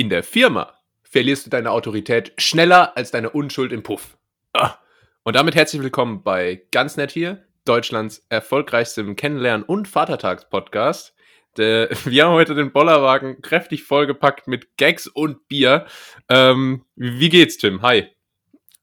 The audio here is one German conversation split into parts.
In der Firma verlierst du deine Autorität schneller als deine Unschuld im Puff. Ah. Und damit herzlich willkommen bei Ganz Nett hier, Deutschlands erfolgreichstem Kennenlernen- und Vatertags-Podcast. Wir haben heute den Bollerwagen kräftig vollgepackt mit Gags und Bier. Ähm, wie geht's, Tim? Hi.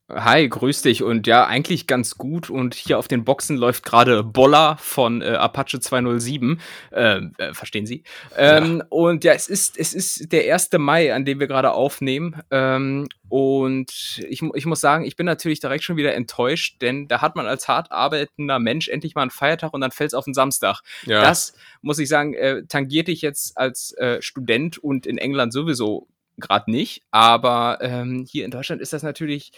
Hi, grüß dich. Und ja, eigentlich ganz gut. Und hier auf den Boxen läuft gerade Boller von äh, Apache 207. Äh, äh, verstehen Sie? Ähm, ja. Und ja, es ist, es ist der 1. Mai, an dem wir gerade aufnehmen. Ähm, und ich, ich muss sagen, ich bin natürlich direkt schon wieder enttäuscht, denn da hat man als hart arbeitender Mensch endlich mal einen Feiertag und dann fällt es auf den Samstag. Ja. Das, muss ich sagen, äh, tangiert dich jetzt als äh, Student und in England sowieso gerade nicht, aber ähm, hier in Deutschland ist das natürlich,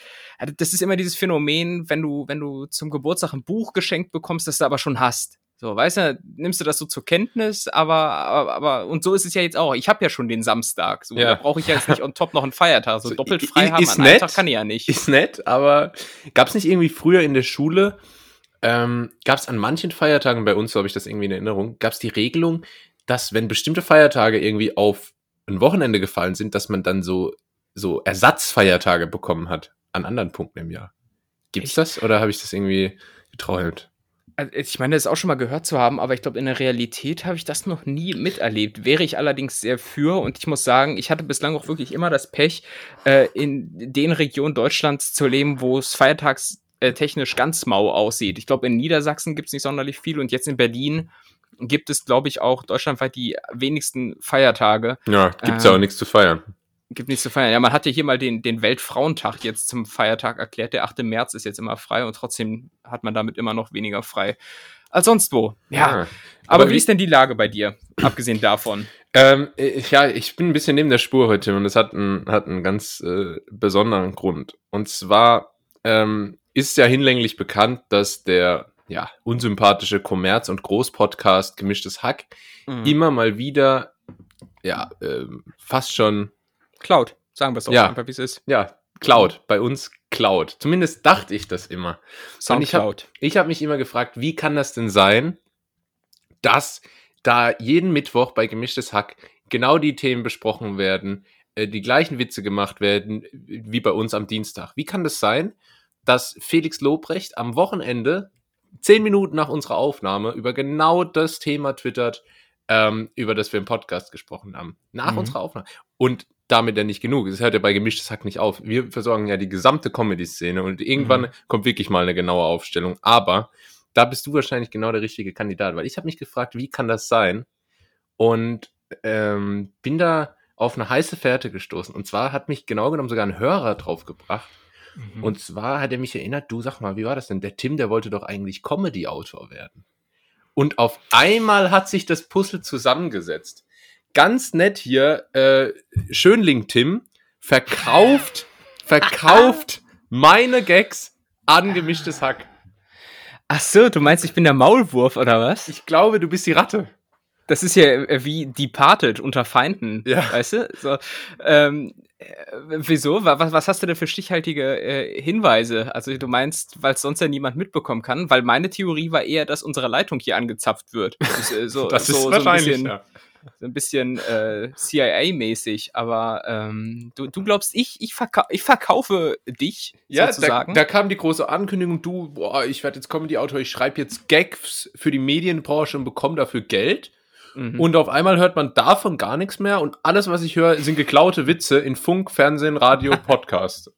das ist immer dieses Phänomen, wenn du, wenn du zum Geburtstag ein Buch geschenkt bekommst, das du aber schon hast. So, weißt du, nimmst du das so zur Kenntnis, aber, aber, aber und so ist es ja jetzt auch. Ich habe ja schon den Samstag, so, ja. da brauche ich ja jetzt nicht on top noch einen Feiertag. So, so doppelt frei ist, haben ist an nett, Tag kann ich ja nicht. Ist nett, aber gab es nicht irgendwie früher in der Schule, ähm, gab es an manchen Feiertagen bei uns, so habe ich das irgendwie in Erinnerung, gab es die Regelung, dass wenn bestimmte Feiertage irgendwie auf ein Wochenende gefallen sind, dass man dann so, so Ersatzfeiertage bekommen hat an anderen Punkten im Jahr. Gibt's ich, das oder habe ich das irgendwie geträumt? Also ich meine, das auch schon mal gehört zu haben, aber ich glaube, in der Realität habe ich das noch nie miterlebt. Wäre ich allerdings sehr für und ich muss sagen, ich hatte bislang auch wirklich immer das Pech, äh, in den Regionen Deutschlands zu leben, wo es feiertagstechnisch ganz mau aussieht. Ich glaube, in Niedersachsen gibt es nicht sonderlich viel und jetzt in Berlin gibt es, glaube ich, auch deutschlandweit die wenigsten Feiertage. Ja, gibt es ja auch ähm, nichts zu feiern. Gibt nichts zu feiern. Ja, man hatte hier mal den, den Weltfrauentag jetzt zum Feiertag erklärt. Der 8. März ist jetzt immer frei und trotzdem hat man damit immer noch weniger frei als sonst wo. Ja. ja. Aber, aber, wie ist denn die Lage bei dir, abgesehen davon? Ähm, ich, ja, ich bin ein bisschen neben der Spur heute und es hat einen, hat einen ganz äh, besonderen Grund. Und zwar ähm, ist ja hinlänglich bekannt, dass der ja, unsympathische Kommerz- und Großpodcast Gemischtes Hack mhm. immer mal wieder, ja, ähm, fast schon. Cloud, sagen wir es doch ja, einfach, wie es ist. Ja, Cloud, bei uns Cloud. Zumindest dachte ich das immer. Soundcloud. Ich habe hab mich immer gefragt, wie kann das denn sein, dass da jeden Mittwoch bei Gemischtes Hack genau die Themen besprochen werden, äh, die gleichen Witze gemacht werden wie bei uns am Dienstag. Wie kann das sein, dass Felix Lobrecht am Wochenende zehn Minuten nach unserer Aufnahme über genau das Thema twittert, ähm, über das wir im Podcast gesprochen haben. Nach mhm. unserer Aufnahme. Und damit ja nicht genug. Es hört ja bei Gemischtes Hack nicht auf. Wir versorgen ja die gesamte Comedy-Szene und irgendwann mhm. kommt wirklich mal eine genaue Aufstellung. Aber da bist du wahrscheinlich genau der richtige Kandidat, weil ich habe mich gefragt, wie kann das sein? Und ähm, bin da auf eine heiße Fährte gestoßen. Und zwar hat mich genau genommen sogar ein Hörer drauf gebracht, Mhm. Und zwar hat er mich erinnert, du sag mal, wie war das denn? Der Tim, der wollte doch eigentlich Comedy-Autor werden. Und auf einmal hat sich das Puzzle zusammengesetzt. Ganz nett hier, äh, Schönling Tim verkauft, verkauft meine Gags an gemischtes Hack. Ach so, du meinst, ich bin der Maulwurf oder was? Ich glaube, du bist die Ratte. Das ist ja äh, wie Departed unter Feinden, ja. weißt du? So, ähm, äh, wieso? Was, was hast du denn für stichhaltige äh, Hinweise? Also du meinst, weil es sonst ja niemand mitbekommen kann? Weil meine Theorie war eher, dass unsere Leitung hier angezapft wird. Das, äh, so, das ist so, wahrscheinlich, so ein bisschen, ja. so ein bisschen äh, CIA-mäßig. Aber ähm, du, du glaubst, ich, ich, verkau ich verkaufe dich ja, sozusagen? Da, da kam die große Ankündigung, du, boah, ich werde jetzt Comedy-Autor, ich schreibe jetzt Gags für die Medienbranche und bekomme dafür Geld. Mhm. Und auf einmal hört man davon gar nichts mehr und alles, was ich höre, sind geklaute Witze in Funk, Fernsehen, Radio, Podcast.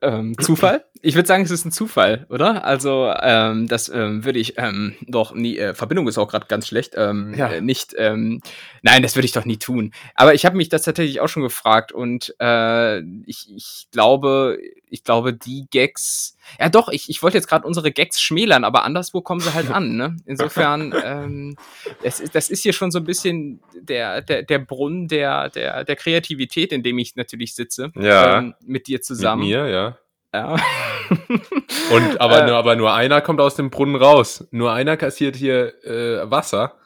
ähm, Zufall? Ich würde sagen, es ist ein Zufall, oder? Also, ähm, das ähm, würde ich ähm, doch nie, äh, Verbindung ist auch gerade ganz schlecht, ähm, ja. äh, nicht, ähm, nein, das würde ich doch nie tun. Aber ich habe mich das tatsächlich auch schon gefragt und äh, ich, ich glaube, ich glaube, die Gags, ja doch, ich, ich wollte jetzt gerade unsere Gags schmälern, aber anderswo kommen sie halt an, ne? Insofern, ähm, das, das ist hier schon so ein bisschen der, der, der Brunnen der, der, der Kreativität, in dem ich natürlich sitze. Ja. Ähm, mit dir zusammen. Mit mir, ja. Ja. Und aber, äh, nur, aber nur einer kommt aus dem Brunnen raus. Nur einer kassiert hier äh, Wasser.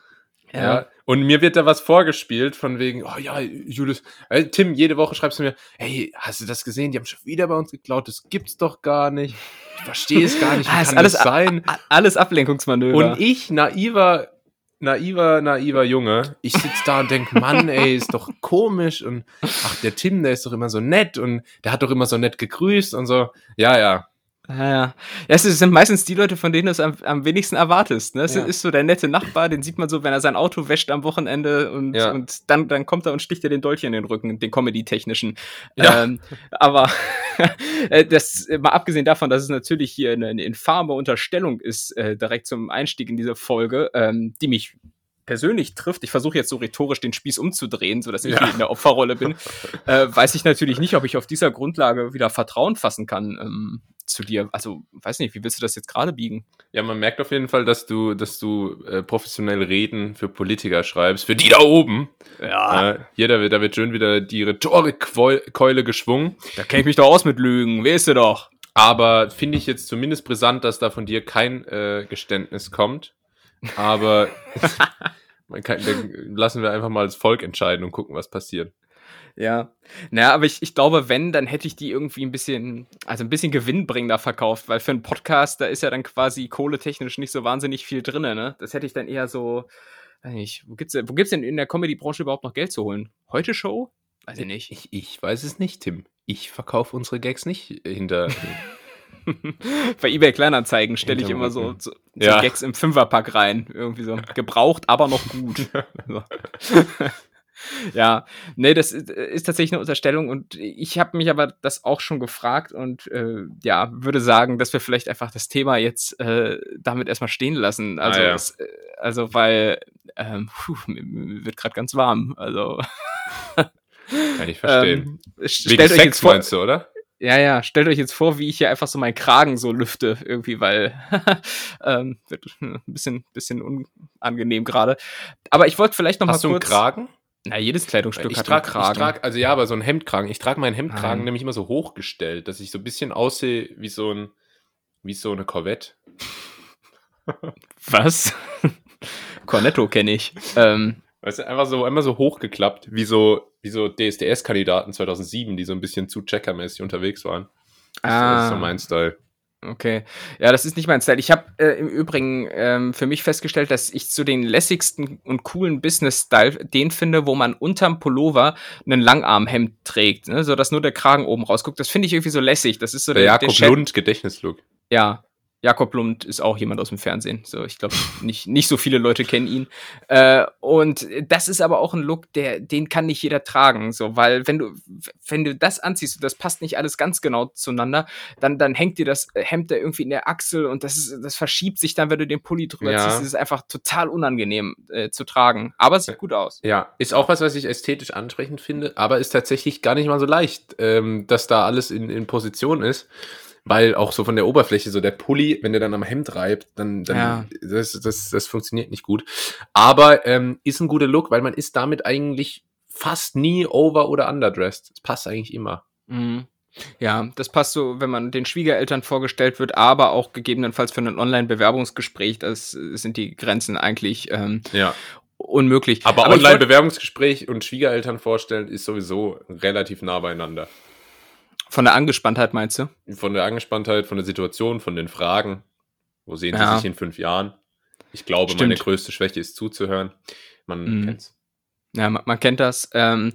Ja. ja. Und mir wird da was vorgespielt von wegen, oh ja, Julius, äh, Tim, jede Woche schreibst du mir, hey, hast du das gesehen? Die haben schon wieder bei uns geklaut, das gibt's doch gar nicht. Ich verstehe es gar nicht, wie ah, kann alles, das sein? Alles Ablenkungsmanöver. Und ich, naiver naiver, naiver Junge. Ich sitze da und denk, Mann, ey, ist doch komisch und ach, der Tim, der ist doch immer so nett und der hat doch immer so nett gegrüßt und so. Ja, ja. Ja, ja. Es sind meistens die Leute, von denen du es am, am wenigsten erwartest. Ne? Es ja. ist so der nette Nachbar, den sieht man so, wenn er sein Auto wäscht am Wochenende und, ja. und dann, dann kommt er und sticht dir den Dolch in den Rücken, den Comedy-technischen. Ja. Ähm, aber äh, das, mal abgesehen davon, dass es natürlich hier eine, eine infame Unterstellung ist, äh, direkt zum Einstieg in diese Folge, ähm, die mich persönlich trifft, ich versuche jetzt so rhetorisch den Spieß umzudrehen, sodass ich ja. in der Opferrolle bin, äh, weiß ich natürlich nicht, ob ich auf dieser Grundlage wieder Vertrauen fassen kann. Ähm, zu dir. Also, weiß nicht, wie willst du das jetzt gerade biegen? Ja, man merkt auf jeden Fall, dass du, dass du äh, professionell Reden für Politiker schreibst, für die da oben. Ja. Äh, hier, da wird, da wird schön wieder die Rhetorikkeule geschwungen. Da kenne ich mich doch aus mit Lügen, weißt du doch. Aber finde ich jetzt zumindest brisant, dass da von dir kein äh, Geständnis kommt. Aber man kann, lassen wir einfach mal das Volk entscheiden und gucken, was passiert. Ja. Naja, aber ich, ich glaube, wenn, dann hätte ich die irgendwie ein bisschen, also ein bisschen gewinnbringender verkauft, weil für einen Podcast, da ist ja dann quasi kohletechnisch nicht so wahnsinnig viel drin, ne? Das hätte ich dann eher so, weiß nicht, wo gibt's, wo gibt's denn in der Comedy-Branche überhaupt noch Geld zu holen? Heute Show? Weiß ich nicht. Ich, ich weiß es nicht, Tim. Ich verkaufe unsere Gags nicht hinter. Bei eBay Kleinanzeigen stelle ich immer so, so, so ja. Gags im Fünferpack rein. Irgendwie so gebraucht, aber noch gut. ja, nee, das ist, ist, tatsächlich eine Unterstellung und ich habe mich aber das auch schon gefragt und äh, ja, würde sagen, dass wir vielleicht einfach das Thema jetzt äh, damit erstmal stehen lassen. Also, ah, ja. es, also weil ähm, puh, mir wird gerade ganz warm. Also kann ich verstehen. Ähm, jetzt vor, meinst du, oder? Ja, ja, stellt euch jetzt vor, wie ich hier einfach so meinen Kragen so lüfte, irgendwie, weil ähm, wird ein bisschen, bisschen unangenehm gerade. Aber ich wollte vielleicht noch Hast mal kurz. Hast du einen Kragen? Na, jedes Kleidungsstück ich hat trag, einen Kragen. Ich trag, also ja, aber so ein Hemdkragen. Ich trage meinen Hemdkragen Nein. nämlich immer so hochgestellt, dass ich so ein bisschen aussehe wie so ein, wie so eine Corvette. Was? Cornetto kenne ich. Ähm, weißt du, einfach so, einmal so hochgeklappt, wie so, wie so DSDS-Kandidaten 2007, die so ein bisschen zu checkermäßig unterwegs waren. Das, ah. das ist so mein Style. Okay. Ja, das ist nicht mein Style. Ich habe äh, im Übrigen ähm, für mich festgestellt, dass ich zu den lässigsten und coolen Business-Style den finde, wo man unterm Pullover einen Langarmhemd trägt, ne? so dass nur der Kragen oben rausguckt. Das finde ich irgendwie so lässig. Das ist so der, der Jakob der Lund Gedächtnislook. Ja, Jakob Lund ist auch jemand aus dem Fernsehen. So, ich glaube, nicht, nicht so viele Leute kennen ihn. Äh, und das ist aber auch ein Look, der, den kann nicht jeder tragen. So, weil wenn du, wenn du das anziehst und das passt nicht alles ganz genau zueinander, dann, dann hängt dir das Hemd da irgendwie in der Achsel und das ist, das verschiebt sich dann, wenn du den Pulli drüber ja. ziehst. Das ist einfach total unangenehm äh, zu tragen. Aber es sieht gut aus. Ja, ist auch was, was ich ästhetisch ansprechend finde, aber ist tatsächlich gar nicht mal so leicht, ähm, dass da alles in, in Position ist weil auch so von der Oberfläche, so der Pulli, wenn der dann am Hemd reibt, dann, dann ja. das, das, das funktioniert nicht gut. Aber ähm, ist ein guter Look, weil man ist damit eigentlich fast nie over- oder underdressed. Das passt eigentlich immer. Mhm. Ja, das passt so, wenn man den Schwiegereltern vorgestellt wird, aber auch gegebenenfalls für ein Online-Bewerbungsgespräch, das sind die Grenzen eigentlich ähm, ja. unmöglich. Aber, aber Online-Bewerbungsgespräch und Schwiegereltern vorstellen ist sowieso relativ nah beieinander. Von der Angespanntheit meinst du? Von der Angespanntheit, von der Situation, von den Fragen. Wo sehen ja. Sie sich in fünf Jahren? Ich glaube, Stimmt. meine größte Schwäche ist zuzuhören. Man mhm. kennt's. Ja, man, man kennt das. Ähm,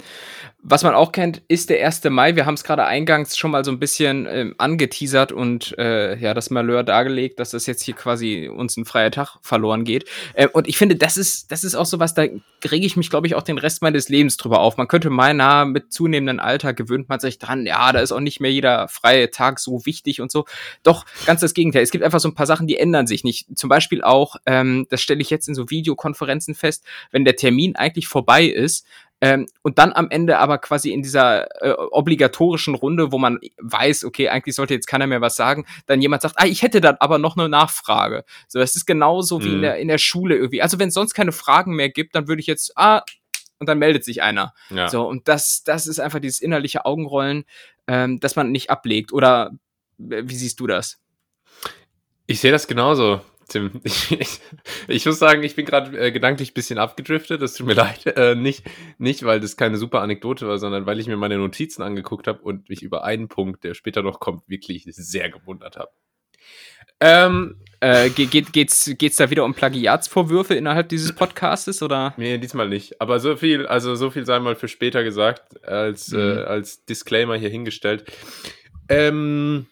was man auch kennt, ist der 1. Mai. Wir haben es gerade eingangs schon mal so ein bisschen ähm, angeteasert und äh, ja, das Malheur dargelegt, dass das jetzt hier quasi uns ein freier Tag verloren geht. Äh, und ich finde, das ist, das ist auch so was, da rege ich mich, glaube ich, auch den Rest meines Lebens drüber auf. Man könnte meinen, mit zunehmendem Alter gewöhnt man sich dran, ja, da ist auch nicht mehr jeder freie Tag so wichtig und so. Doch, ganz das Gegenteil. Es gibt einfach so ein paar Sachen, die ändern sich nicht. Zum Beispiel auch, ähm, das stelle ich jetzt in so Videokonferenzen fest, wenn der Termin eigentlich vorbei ist, ähm, und dann am Ende aber quasi in dieser äh, obligatorischen Runde, wo man weiß, okay, eigentlich sollte jetzt keiner mehr was sagen, dann jemand sagt, ah, ich hätte dann aber noch eine Nachfrage. So, das ist genauso wie mhm. in, der, in der Schule irgendwie. Also wenn es sonst keine Fragen mehr gibt, dann würde ich jetzt, ah, und dann meldet sich einer. Ja. So, und das, das ist einfach dieses innerliche Augenrollen, ähm, das man nicht ablegt. Oder äh, wie siehst du das? Ich sehe das genauso. Tim, ich, ich, ich muss sagen, ich bin gerade äh, gedanklich ein bisschen abgedriftet. Das tut mir leid. Äh, nicht, nicht, weil das keine super Anekdote war, sondern weil ich mir meine Notizen angeguckt habe und mich über einen Punkt, der später noch kommt, wirklich sehr gewundert habe. Ähm, äh, geht, geht's, geht's da wieder um Plagiatsvorwürfe innerhalb dieses Podcastes oder? Nee, diesmal nicht. Aber so viel, also so viel sei mal für später gesagt, als, mhm. äh, als Disclaimer hier hingestellt. Ähm,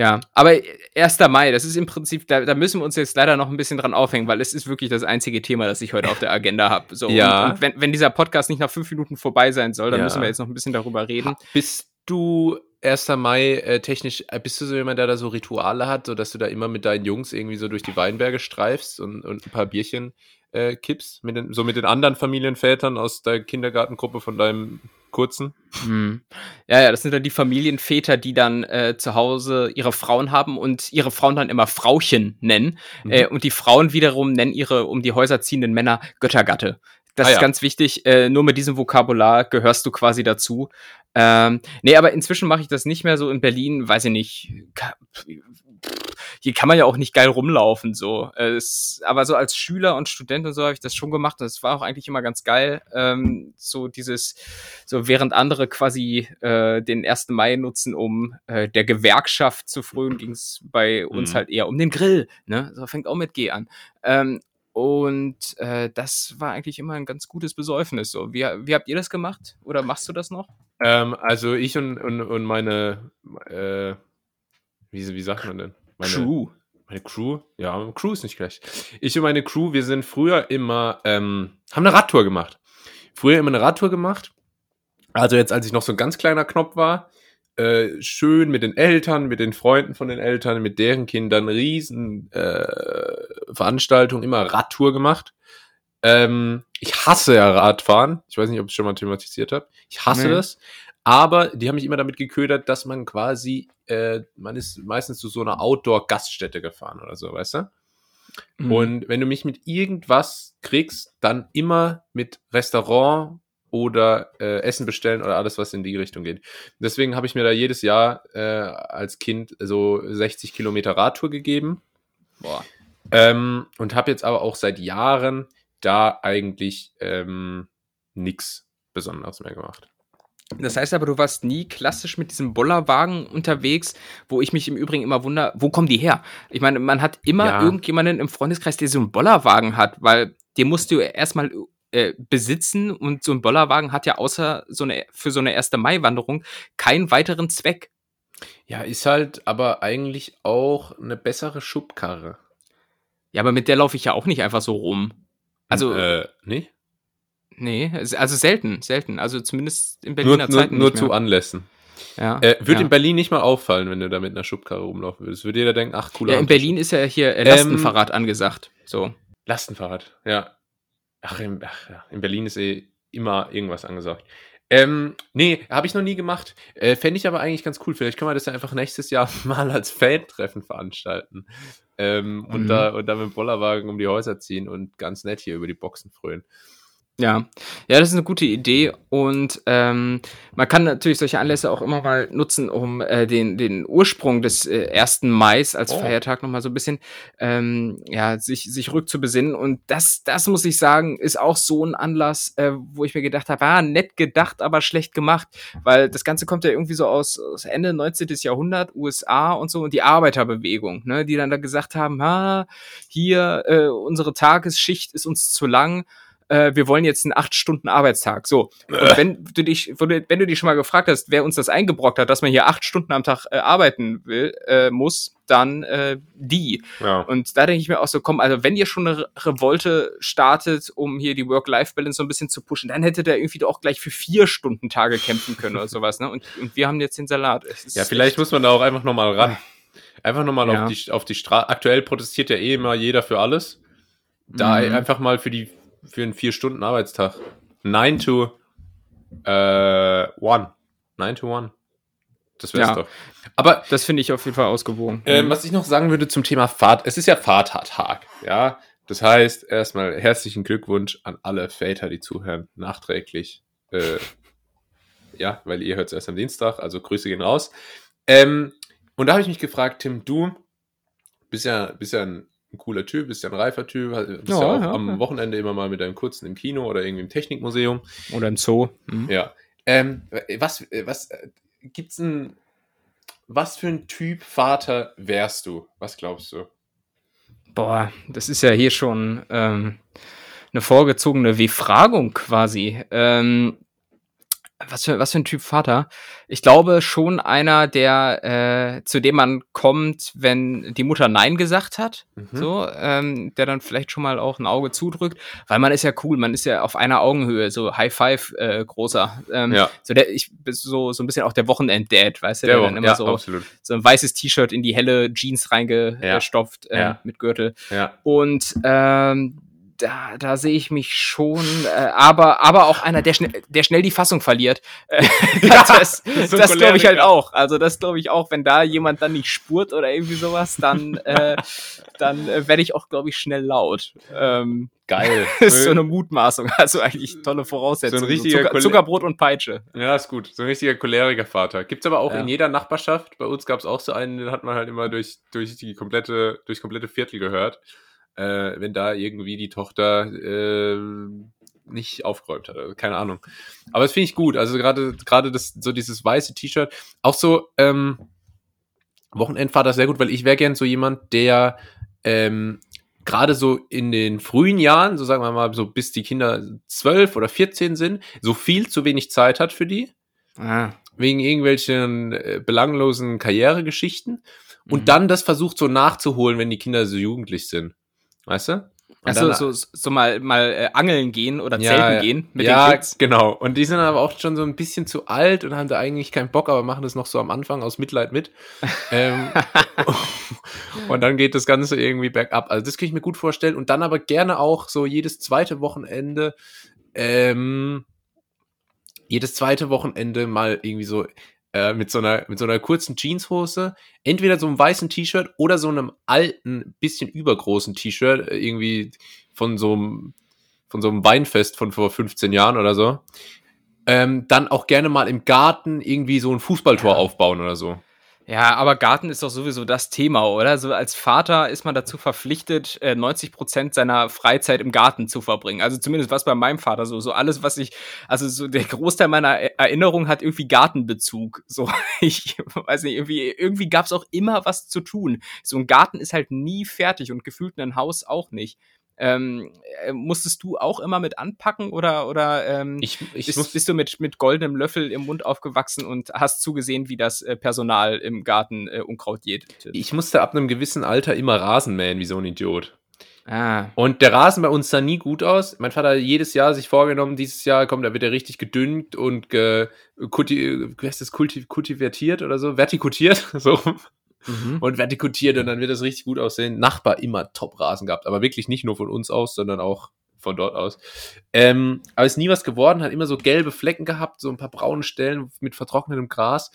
ja, aber 1. Mai, das ist im Prinzip, da, da, müssen wir uns jetzt leider noch ein bisschen dran aufhängen, weil es ist wirklich das einzige Thema, das ich heute auf der Agenda habe. So, ja. Und, und wenn, wenn, dieser Podcast nicht nach fünf Minuten vorbei sein soll, dann ja. müssen wir jetzt noch ein bisschen darüber reden. Bist du 1. Mai äh, technisch, äh, bist du so jemand, der da so Rituale hat, so dass du da immer mit deinen Jungs irgendwie so durch die Weinberge streifst und, und ein paar Bierchen äh, kippst, mit den, so mit den anderen Familienvätern aus der Kindergartengruppe von deinem kurzen? Hm. Ja, ja, das sind dann die Familienväter, die dann äh, zu Hause ihre Frauen haben und ihre Frauen dann immer Frauchen nennen. Mhm. Äh, und die Frauen wiederum nennen ihre um die Häuser ziehenden Männer Göttergatte. Das ah, ist ja. ganz wichtig. Äh, nur mit diesem Vokabular gehörst du quasi dazu. Ähm, nee, aber inzwischen mache ich das nicht mehr so in Berlin, weiß ich nicht. Hier kann man ja auch nicht geil rumlaufen, so. Es, aber so als Schüler und Student und so habe ich das schon gemacht. Das war auch eigentlich immer ganz geil. Ähm, so dieses, so während andere quasi äh, den 1. Mai nutzen, um äh, der Gewerkschaft zu frönen, ging es bei uns mhm. halt eher um den Grill. Ne? So fängt auch mit G an. Ähm, und äh, das war eigentlich immer ein ganz gutes Besäufnis. So. Wie, wie habt ihr das gemacht? Oder machst du das noch? Ähm, also ich und, und, und meine, äh, wie, wie sagt man denn? Meine, Crew. Meine Crew? Ja, Crew ist nicht gleich. Ich und meine Crew, wir sind früher immer, ähm, haben eine Radtour gemacht. Früher immer eine Radtour gemacht. Also jetzt, als ich noch so ein ganz kleiner Knopf war, äh, schön mit den Eltern, mit den Freunden von den Eltern, mit deren Kindern, riesen äh, Veranstaltungen, immer Radtour gemacht. Ähm, ich hasse ja Radfahren. Ich weiß nicht, ob ich es schon mal thematisiert habe. Ich hasse nee. das. Aber die haben mich immer damit geködert, dass man quasi, äh, man ist meistens zu so einer Outdoor-Gaststätte gefahren oder so, weißt du? Mhm. Und wenn du mich mit irgendwas kriegst, dann immer mit Restaurant oder äh, Essen bestellen oder alles, was in die Richtung geht. Deswegen habe ich mir da jedes Jahr äh, als Kind so 60 Kilometer Radtour gegeben. Boah. Ähm, und habe jetzt aber auch seit Jahren da eigentlich ähm, nichts Besonderes mehr gemacht. Das heißt aber, du warst nie klassisch mit diesem Bollerwagen unterwegs, wo ich mich im Übrigen immer wundere, wo kommen die her? Ich meine, man hat immer ja. irgendjemanden im Freundeskreis, der so einen Bollerwagen hat, weil den musst du erstmal äh, besitzen und so ein Bollerwagen hat ja außer so eine, für so eine 1. Mai-Wanderung keinen weiteren Zweck. Ja, ist halt aber eigentlich auch eine bessere Schubkarre. Ja, aber mit der laufe ich ja auch nicht einfach so rum. Also. Äh, nee? Nee, also selten, selten. Also zumindest in Berliner nur, Zeiten. Nur, nur zu Anlässen. Ja, äh, Würde ja. in Berlin nicht mal auffallen, wenn du da mit einer Schubkarre rumlaufen würdest. Würde jeder denken, ach, cooler. Ja, in Berlin ist ja hier äh, Lastenfahrrad ähm, angesagt. So. Lastenfahrrad, ja. Ach, in, ach ja, in Berlin ist eh immer irgendwas angesagt. Ähm, nee, habe ich noch nie gemacht. Äh, Fände ich aber eigentlich ganz cool. Vielleicht können wir das ja einfach nächstes Jahr mal als Fan-Treffen veranstalten. Ähm, mhm. und, da, und da mit dem Bollerwagen um die Häuser ziehen und ganz nett hier über die Boxen frönen. Ja, ja, das ist eine gute Idee und ähm, man kann natürlich solche Anlässe auch immer mal nutzen, um äh, den, den Ursprung des äh, 1. Mai als oh. Feiertag nochmal so ein bisschen ähm, ja, sich, sich rückzubesinnen und das, das muss ich sagen, ist auch so ein Anlass, äh, wo ich mir gedacht habe, ah, nett gedacht, aber schlecht gemacht, weil das Ganze kommt ja irgendwie so aus, aus Ende 19. Jahrhundert, USA und so und die Arbeiterbewegung, ne, die dann da gesagt haben, ah, hier, äh, unsere Tagesschicht ist uns zu lang, äh, wir wollen jetzt einen acht Stunden Arbeitstag. So. Und wenn du dich, wenn du dich schon mal gefragt hast, wer uns das eingebrockt hat, dass man hier acht Stunden am Tag äh, arbeiten will, äh, muss, dann äh, die. Ja. Und da denke ich mir auch so, komm, also wenn ihr schon eine Revolte startet, um hier die Work-Life-Balance so ein bisschen zu pushen, dann hätte der irgendwie auch gleich für vier Stunden Tage kämpfen können oder sowas. Ne? Und, und wir haben jetzt den Salat. Ja, vielleicht muss man da auch einfach nochmal ran. Einfach nochmal ja. auf die, auf die Straße. Aktuell protestiert ja eh immer jeder für alles. Da mhm. einfach mal für die für einen vier Stunden Arbeitstag. 9 to äh, 1. 9 to 1. Das wär's ja. doch. Aber das finde ich auf jeden Fall ausgewogen. Äh, was ich noch sagen würde zum Thema Fahrt, es ist ja Vatertag, ja. Das heißt, erstmal herzlichen Glückwunsch an alle Väter, die zuhören, nachträglich. Äh, ja, weil ihr hört es erst am Dienstag, also Grüße gehen raus. Ähm, und da habe ich mich gefragt, Tim, du bist ja, bist ja ein ein cooler Typ, bist ja ein reifer Typ, bist ja, ja auch ja, am ja. Wochenende immer mal mit deinem Kurzen im Kino oder irgendwie im Technikmuseum. Oder im Zoo. Mhm. Ja. Ähm, was, was, gibt's ein, was für ein Typ Vater wärst du? Was glaubst du? Boah, das ist ja hier schon ähm, eine vorgezogene Befragung quasi. Ähm, was für, was für ein Typ Vater? Ich glaube schon einer, der, äh, zu dem man kommt, wenn die Mutter Nein gesagt hat, mhm. so, ähm, der dann vielleicht schon mal auch ein Auge zudrückt, weil man ist ja cool, man ist ja auf einer Augenhöhe, so High Five äh, großer. Ähm, ja. So der, ich so so ein bisschen auch der Wochenend-Dad, weißt du, der, der dann immer ja, so, absolut. so ein weißes T-Shirt in die helle Jeans reingestopft ja. äh, mit Gürtel. Ja. Und ähm, da, da sehe ich mich schon, äh, aber, aber auch einer, der schnell, der schnell die Fassung verliert. Äh, ja, das das, das glaube ich halt auch. Also das glaube ich auch, wenn da jemand dann nicht spurt oder irgendwie sowas, dann, äh, dann äh, werde ich auch, glaube ich, schnell laut. Ähm, Geil. ist so eine Mutmaßung. Also eigentlich tolle Voraussetzungen. So ein richtiger so Zucker, Zuckerbrot und Peitsche. Ja, ist gut. So ein richtiger choleriker Vater. Gibt's aber auch ja. in jeder Nachbarschaft. Bei uns gab's auch so einen, den hat man halt immer durch, durch die komplette, durch komplette Viertel gehört äh, wenn da irgendwie die Tochter äh, nicht aufgeräumt hat. Also, keine Ahnung. Aber das finde ich gut. Also gerade gerade das so dieses weiße T-Shirt, auch so ähm, Wochenendvater sehr gut, weil ich wäre gern so jemand, der ähm, gerade so in den frühen Jahren, so sagen wir mal, so bis die Kinder zwölf oder 14 sind, so viel zu wenig Zeit hat für die. Ah. Wegen irgendwelchen äh, belanglosen Karrieregeschichten. Und mhm. dann das versucht so nachzuholen, wenn die Kinder so jugendlich sind. Weißt du? Also so, so mal, mal äh, angeln gehen oder ja, zelten gehen mit ja, den Kids. genau. Und die sind aber auch schon so ein bisschen zu alt und haben da eigentlich keinen Bock, aber machen das noch so am Anfang aus Mitleid mit. ähm, und dann geht das Ganze irgendwie bergab. Also das kann ich mir gut vorstellen. Und dann aber gerne auch so jedes zweite Wochenende, ähm, jedes zweite Wochenende mal irgendwie so äh, mit, so einer, mit so einer kurzen Jeanshose, entweder so einem weißen T-Shirt oder so einem alten, bisschen übergroßen T-Shirt, äh, irgendwie von so einem, von so einem Weinfest von vor 15 Jahren oder so. Ähm, dann auch gerne mal im Garten irgendwie so ein Fußballtor ja. aufbauen oder so. Ja, aber Garten ist doch sowieso das Thema, oder? So als Vater ist man dazu verpflichtet, 90 äh, Prozent seiner Freizeit im Garten zu verbringen. Also zumindest was bei meinem Vater so. So alles, was ich, also so der Großteil meiner Erinnerung hat irgendwie Gartenbezug. So, ich weiß nicht, irgendwie, irgendwie gab es auch immer was zu tun. So ein Garten ist halt nie fertig und gefühlt ein Haus auch nicht. Ähm, äh, musstest du auch immer mit anpacken oder, oder ähm, ich, ich bist, bist, du mit, mit goldenem Löffel im Mund aufgewachsen und hast zugesehen, wie das äh, Personal im Garten äh, Unkraut jätet? Ich musste ab einem gewissen Alter immer Rasen mähen, wie so ein Idiot. Ah. Und der Rasen bei uns sah nie gut aus. Mein Vater hat jedes Jahr sich vorgenommen, dieses Jahr kommt, da wird er richtig gedüngt und ge, kulti, wie heißt das, kultiv, kultiviert oder so, vertikutiert, so mhm. und vertikutiert und dann wird das richtig gut aussehen. Nachbar immer Top-Rasen gehabt, aber wirklich nicht nur von uns aus, sondern auch von dort aus. Ähm, aber ist nie was geworden, hat immer so gelbe Flecken gehabt, so ein paar braune Stellen mit vertrocknetem Gras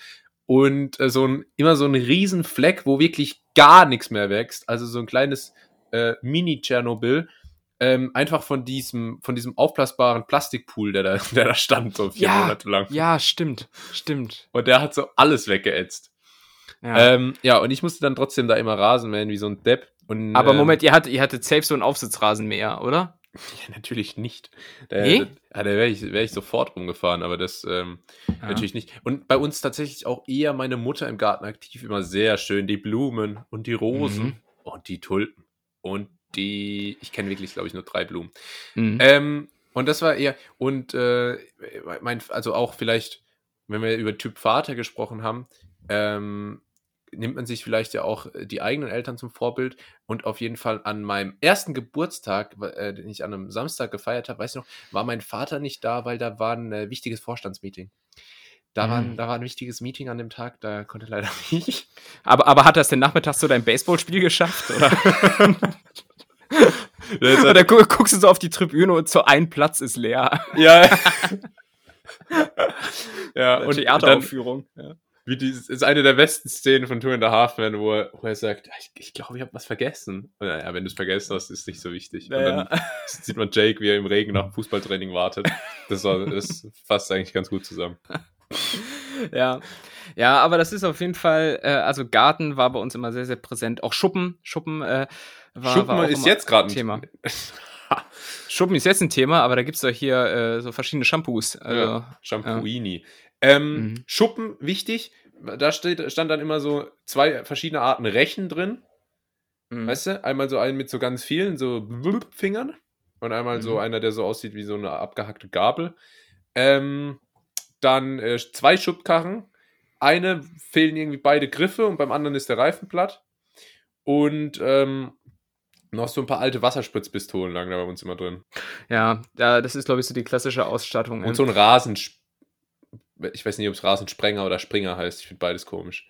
und äh, so ein, immer so ein riesen Fleck, wo wirklich gar nichts mehr wächst. Also so ein kleines äh, Mini-Tschernobyl. Ähm, einfach von diesem, von diesem aufblasbaren Plastikpool, der da, der da stand, so vier ja, Monate lang. Ja, stimmt, stimmt. Und der hat so alles weggeätzt. Ja. Ähm, ja, und ich musste dann trotzdem da immer Rasenmähen wie so ein Depp. Und, Aber ähm, Moment, ihr hattet, ihr hattet safe so einen Aufsitzrasenmäher, oder? Ja, natürlich nicht. Da, nee? da, da wäre ich, wär ich sofort rumgefahren, aber das ähm, ja. natürlich nicht. Und bei uns tatsächlich auch eher meine Mutter im Garten aktiv, immer sehr schön. Die Blumen und die Rosen mhm. und die Tulpen und die, ich kenne wirklich, glaube ich, nur drei Blumen. Mhm. Ähm, und das war eher, und äh, mein, also auch vielleicht, wenn wir über Typ Vater gesprochen haben, ähm, nimmt man sich vielleicht ja auch äh, die eigenen Eltern zum Vorbild und auf jeden Fall an meinem ersten Geburtstag, äh, den ich an einem Samstag gefeiert habe, weiß ich noch, war mein Vater nicht da, weil da war ein äh, wichtiges Vorstandsmeeting. Da, mhm. war, ein, da war ein wichtiges Meeting an dem Tag, da konnte leider nicht. Aber, aber hat das den Nachmittag zu deinem Baseballspiel geschafft? Oder? oder guckst du so auf die Tribüne und so ein Platz ist leer. Ja. ja, und Theateraufführung. Dann, ja wie die, ist eine der besten Szenen von Two and a Half Men, wo er, wo er sagt, ich, ich glaube, ich habe was vergessen. Und naja, wenn du es vergessen hast, ist nicht so wichtig. Naja. Und dann sieht man Jake, wie er im Regen nach dem Fußballtraining wartet. Das, war, das fasst eigentlich ganz gut zusammen. ja. Ja, aber das ist auf jeden Fall, äh, also Garten war bei uns immer sehr, sehr präsent. Auch Schuppen, Schuppen äh, war, Schuppen war ist jetzt gerade ein Thema. Schuppen ist jetzt ein Thema, aber da gibt es doch hier äh, so verschiedene Shampoos. Also, ja, Shampooini. Ähm, mhm. Schuppen, wichtig. da steht, stand dann immer so zwei verschiedene Arten Rechen drin. Mhm. Weißt du? Einmal so einen mit so ganz vielen, so Fingern. Und einmal so Mhm. einer, der so aussieht wie so eine abgehackte Gabel. Ähm, dann äh, zwei Schubkarren. Eine fehlen irgendwie beide Griffe und beim anderen ist der Reifen platt. Und ähm, noch so ein paar alte Wasserspritzpistolen lagen da bei uns immer drin. Ja, das ist, glaube ich, so die klassische Ausstattung. Und so ein Rasen. Ich weiß nicht, ob es Rasensprenger oder Springer heißt. Ich finde beides komisch.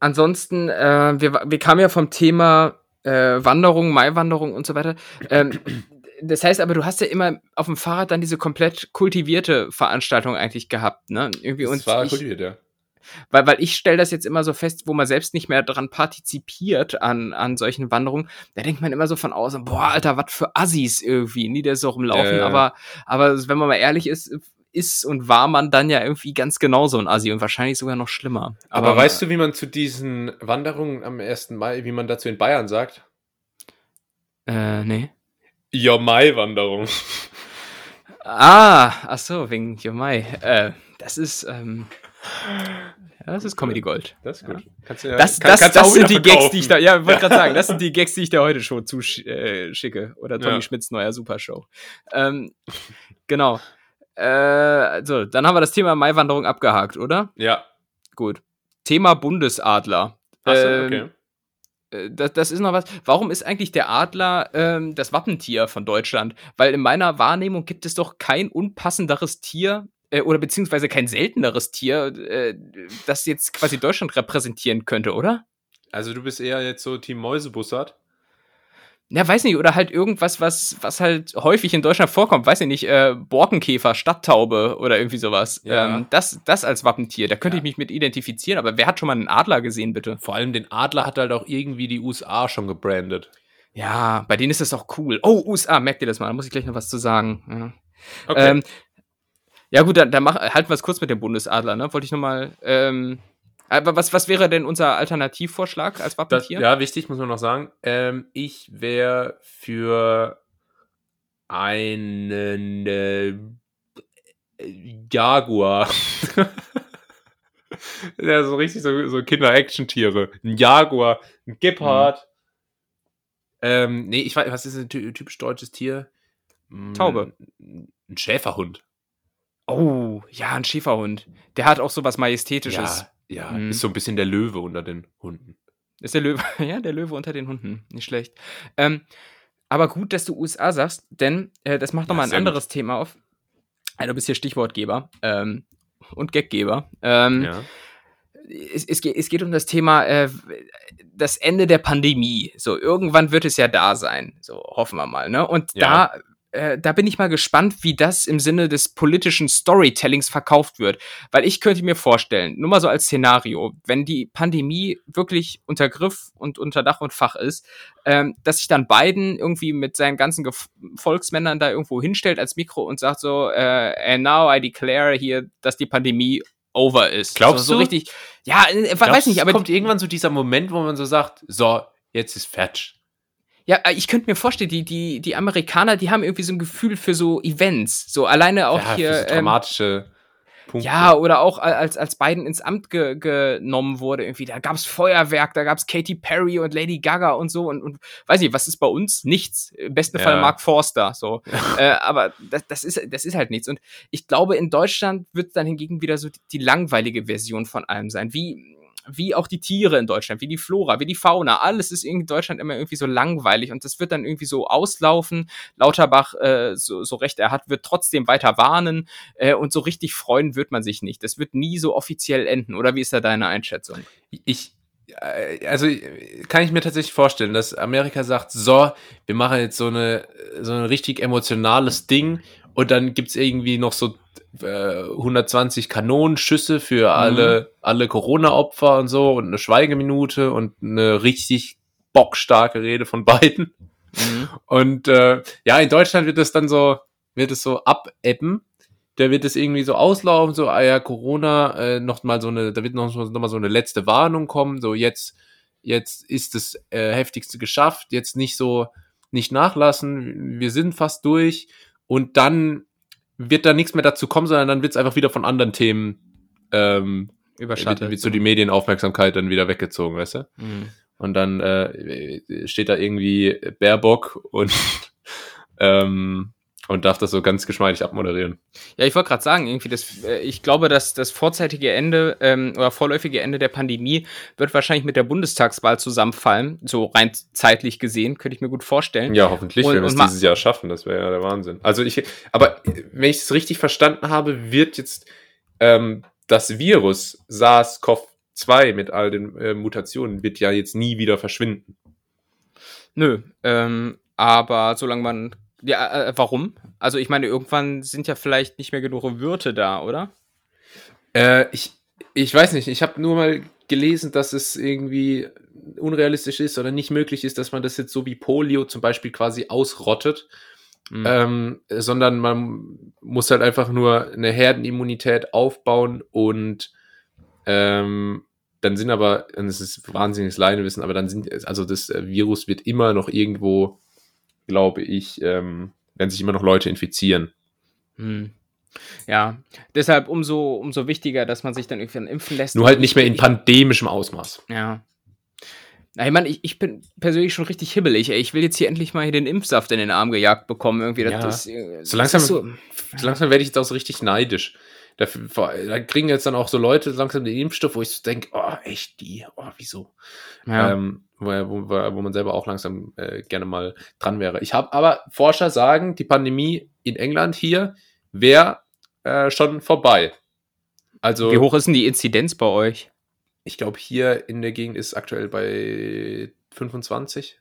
Ansonsten, äh, wir, wir kamen ja vom Thema äh, Wanderung, Maiwanderung und so weiter. Ähm, das heißt aber, du hast ja immer auf dem Fahrrad dann diese komplett kultivierte Veranstaltung eigentlich gehabt, ne? Irgendwie Das war ich, kultiviert, ja. weil, weil ich stelle das jetzt immer so fest, wo man selbst nicht mehr dran partizipiert an, an solchen Wanderungen, da denkt man immer so von außen, boah, Alter, was für Assis irgendwie, nie der so rumlaufen, ja. aber, aber wenn man mal ehrlich ist, ist und war man dann ja irgendwie ganz genauso ein Assi und wahrscheinlich sogar noch schlimmer. Aber, weißt du, wie man zu diesen Wanderungen am 1. Mai, wie man dazu in Bayern sagt? Äh, nee. Ja, Mai-Wanderung. Ah, ach so, wegen Jomai. Äh, das ist, ähm, ja, das ist Comedy Gold. Das ist gut. Kannst du ja, Das, kann- das, kannst das sind die Gags, verkaufen. die ich da, ja, wollte gerade sagen, das sind die Gags, die ich der heute schon zuschicke. Oder Tommy Ja. Schmidts neuer Supershow. Ähm, genau. Äh, also, dann haben wir das Thema Maiwanderung abgehakt, oder? Ja. Gut. Thema Bundesadler. Achso, Ähm, okay. äh, das, das ist noch was. Warum ist eigentlich der Adler ähm, das Wappentier von Deutschland? Weil in meiner Wahrnehmung gibt es doch kein unpassenderes Tier äh, oder beziehungsweise kein selteneres Tier, äh, das jetzt quasi Deutschland repräsentieren könnte, oder? Also du bist eher jetzt so Team Mäusebussard. Ja, weiß nicht, oder halt irgendwas, was, was halt häufig in Deutschland vorkommt, weiß ich nicht, äh, Borkenkäfer, Stadttaube oder irgendwie sowas. Ja. Ähm, das, das als Wappentier, da könnte Ja. ich mich mit identifizieren, aber wer hat schon mal einen Adler gesehen, bitte? Vor allem den Adler hat halt auch irgendwie die USA schon gebrandet. Ja, bei denen ist das auch cool. Oh, USA, merkt ihr das mal, da muss ich gleich noch was zu sagen. Ja. Okay. Ähm, ja gut, dann, dann mach, halten wir es kurz mit dem Bundesadler, ne? Wollte ich nochmal, ähm, aber was, was wäre denn unser Alternativvorschlag als das, Wappentier? ja, wichtig, muss man noch sagen. Ähm, ich wäre für einen äh, Jaguar. ja, so richtig so, so Kinder-Action-Tiere. Ein Jaguar, ein Gepard. Ähm, nee, ich weiß, was ist ein ty- typisch deutsches Tier? Mm, Taube. Ein Schäferhund. Oh, ja, ein Schäferhund. Der hat auch sowas Majestätisches. Ja, ja Mhm. ist so ein bisschen der Löwe unter den Hunden. Ist der Löwe, ja, der Löwe unter den Hunden. Nicht schlecht. Ähm, aber gut, dass du USA sagst, denn äh, das macht Ja, nochmal ein sehr anderes Thema auf. Ja, du bist hier Stichwortgeber ähm, und Gaggeber. Ähm, Ja. es, es, geht, es geht um das Thema äh, das Ende der Pandemie. So, irgendwann wird es ja da sein. So, hoffen wir mal. Ne? Und Ja. da, äh, da bin ich mal gespannt, wie das im Sinne des politischen Storytellings verkauft wird. Weil ich könnte mir vorstellen, nur mal so als Szenario, wenn die Pandemie wirklich unter Griff und unter Dach und Fach ist, ähm, dass sich dann Biden irgendwie mit seinen ganzen Gef Volksmännern da irgendwo hinstellt als Mikro und sagt so, äh, and now I declare hier, dass die Pandemie over ist. Glaubst so, so du? richtig, ja, äh, weiß Glaubst du, nicht, es aber kommt irgendwann so dieser Moment, wo man so sagt, so, jetzt ist fertig. Ja, äh, ich könnte mir vorstellen, die, die, die Amerikaner, die haben irgendwie so ein Gefühl für so Events. So alleine auch ja, hier. für so ähm, dramatische Punkte. ja, oder auch al- als, als Biden ins Amt ge genommen wurde, irgendwie, da gab's Feuerwerk, da gab's Katy Perry und Lady Gaga und so und, und weiß nicht, was ist bei uns? Nichts. Im besten Ja. Fall Mark Forster, so. äh, aber das, das, ist, das ist halt nichts. Und ich glaube, in Deutschland wird dann hingegen wieder so die, die langweilige Version von allem sein. Wie, wie auch die Tiere in Deutschland, wie die Flora, wie die Fauna, alles ist in Deutschland immer irgendwie so langweilig und das wird dann irgendwie so auslaufen. Lauterbach, äh, so, so recht er hat, wird trotzdem weiter warnen äh, und so richtig freuen wird man sich nicht. Das wird nie so offiziell enden. Oder wie ist da deine Einschätzung? Ich, äh, also kann ich mir tatsächlich vorstellen, dass Amerika sagt, so, wir machen jetzt so eine so ein richtig emotionales Ding und dann gibt's irgendwie noch so äh, 120 Kanonenschüsse für alle, alle Corona-Opfer und so und eine Schweigeminute und eine richtig bockstarke Rede von beiden. Und äh, ja, in Deutschland wird es dann so, wird es so abebben. Da wird es irgendwie so auslaufen, so, ah ja, Corona, äh, noch mal so eine, da wird noch, noch mal so eine letzte Warnung kommen, so jetzt, jetzt ist das äh, Heftigste geschafft, jetzt nicht so, nicht nachlassen, wir sind fast durch und dann wird da nichts mehr dazu kommen, sondern dann wird es einfach wieder von anderen Themen ähm, Überschattet. Wird so die Medienaufmerksamkeit dann wieder weggezogen, weißt du? Mhm. Und dann äh, steht da irgendwie Baerbock und, ähm, und darf das so ganz geschmeidig abmoderieren. Ja, ich wollte gerade sagen, irgendwie, das, äh, ich glaube, dass das vorzeitige Ende ähm, oder vorläufige Ende der Pandemie wird wahrscheinlich mit der Bundestagswahl zusammenfallen, so rein zeitlich gesehen, könnte ich mir gut vorstellen. Ja, hoffentlich, Und- wenn wir es dieses Jahr schaffen, das wäre ja der Wahnsinn. Also ich, aber wenn ich es richtig verstanden habe, wird jetzt ähm, das Virus SARS-CoV-2 mit all den äh, Mutationen wird ja jetzt nie wieder verschwinden. Nö, ähm, aber solange man. Ja, äh, warum? Also ich meine, irgendwann sind ja vielleicht nicht mehr genug Wirte da, oder? Äh, ich, ich weiß nicht, ich habe nur mal gelesen, dass es irgendwie unrealistisch ist oder nicht möglich ist, dass man das jetzt so wie Polio zum Beispiel quasi ausrottet, Mhm. ähm, sondern man muss halt einfach nur eine Herdenimmunität aufbauen und ähm, dann sind aber, und es ist wahnsinniges Leinewissen, aber dann sind, also das äh, Virus wird immer noch irgendwo, glaube ich, ähm, werden sich immer noch Leute infizieren. Hm. Ja, deshalb umso, umso wichtiger, dass man sich dann irgendwie impfen lässt. Nur halt nicht mehr in pandemischem Ausmaß. Ja. Na, ich meine, ich, ich bin persönlich schon richtig hibbelig. Ey. Ich will jetzt hier endlich mal hier den Impfsaft in den Arm gejagt bekommen. Irgendwie. Das, Ja. das, äh, So das langsam- so, So langsam werde ich jetzt auch so richtig neidisch. Da, da kriegen jetzt dann auch so Leute langsam den Impfstoff, wo ich so denke, oh, echt die, oh, wieso? ja. Ähm, wo, wo, wo man selber auch langsam äh, gerne mal dran wäre. Ich habe aber Forscher sagen, die Pandemie in England hier wäre äh, schon vorbei. Also Wie hoch ist denn die Inzidenz bei euch? ich glaube hier in der Gegend ist aktuell bei 25.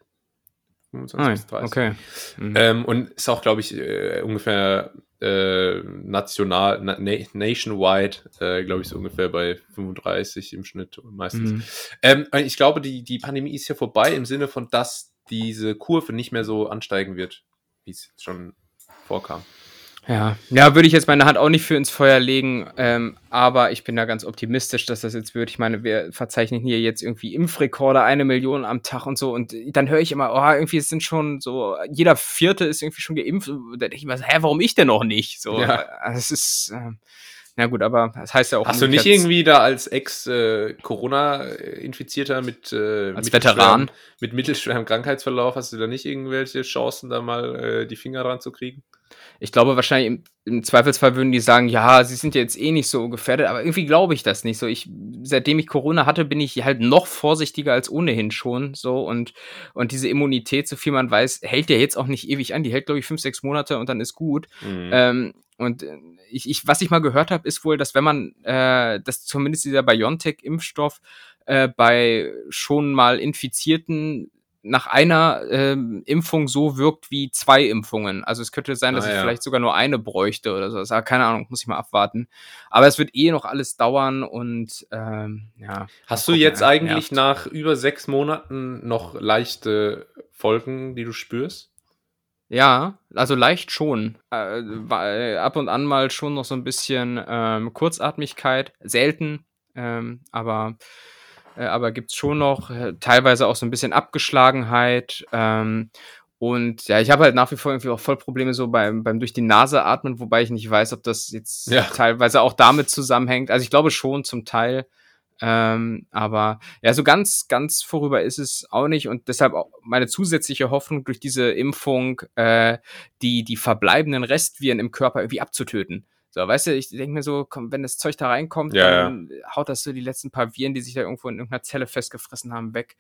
25 bis 30. okay. Mhm. Ähm, und ist auch, glaube ich, äh, ungefähr äh, national, na, na, nationwide, äh, glaube ich, so ungefähr bei 35 im Schnitt meistens. Mhm. Ähm, ich glaube, die, die Pandemie ist hier vorbei im Sinne von, dass diese Kurve nicht mehr so ansteigen wird, wie es schon vorkam. Ja, ja, würde ich jetzt meine Hand auch nicht für ins Feuer legen, ähm, aber ich bin da ganz optimistisch, dass das jetzt wird. Ich meine, wir verzeichnen hier jetzt irgendwie Impfrekorde, eine Million am Tag und so und dann höre ich immer, oh, irgendwie es sind schon so, jeder Vierte ist irgendwie schon geimpft. Da denke ich mir, so, hä, warum ich denn noch nicht? So, Ja. also es ist, ähm, na gut, aber das heißt ja auch. Hast du nicht irgendwie da als Ex-Corona-Infizierter mit, äh, Als Veteran? mit mittelschwerem Krankheitsverlauf, hast du da nicht irgendwelche Chancen, da mal äh, die Finger dran zu kriegen? Ich glaube wahrscheinlich im, im Zweifelsfall würden die sagen, ja, sie sind ja jetzt eh nicht so gefährdet, aber irgendwie glaube ich das nicht so. Ich, seitdem ich Corona hatte, bin ich halt noch vorsichtiger als ohnehin schon so und, und diese Immunität, so viel man weiß, hält ja jetzt auch nicht ewig an. Die hält, glaube ich, fünf, sechs Monate und dann ist gut. Mhm. Ähm, und äh, ich, ich, was ich mal gehört habe, ist wohl, dass wenn man, äh, dass zumindest dieser BioNTech-Impfstoff äh, bei schon mal Infizierten nach einer ähm, Impfung so wirkt wie zwei Impfungen. Also es könnte sein, dass Ah, ich ja. vielleicht sogar nur eine bräuchte oder so. Aber keine Ahnung, muss ich mal abwarten. Aber es wird eh noch alles dauern und ähm, ja. Hast du jetzt ja, eigentlich nervt. nach über sechs Monaten noch leichte Folgen, die du spürst? Ja, also leicht schon. Äh, äh, ab und an mal schon noch so ein bisschen ähm, Kurzatmigkeit, selten, ähm, aber, äh, aber gibt's schon noch, äh, teilweise auch so ein bisschen Abgeschlagenheit. Ähm, und ja, ich habe halt nach wie vor irgendwie auch voll Probleme so beim, beim durch die Nase atmen, wobei ich nicht weiß, ob das jetzt Ja. teilweise auch damit zusammenhängt. Also ich glaube schon zum Teil. Ähm, aber ja, so ganz, ganz vorüber ist es auch nicht und deshalb auch meine zusätzliche Hoffnung durch diese Impfung, äh, die, die verbleibenden Restviren im Körper irgendwie abzutöten. So, weißt du, ich denke mir so, komm, wenn das Zeug da reinkommt, Ja, dann haut das so die letzten paar Viren, die sich da irgendwo in irgendeiner Zelle festgefressen haben, weg.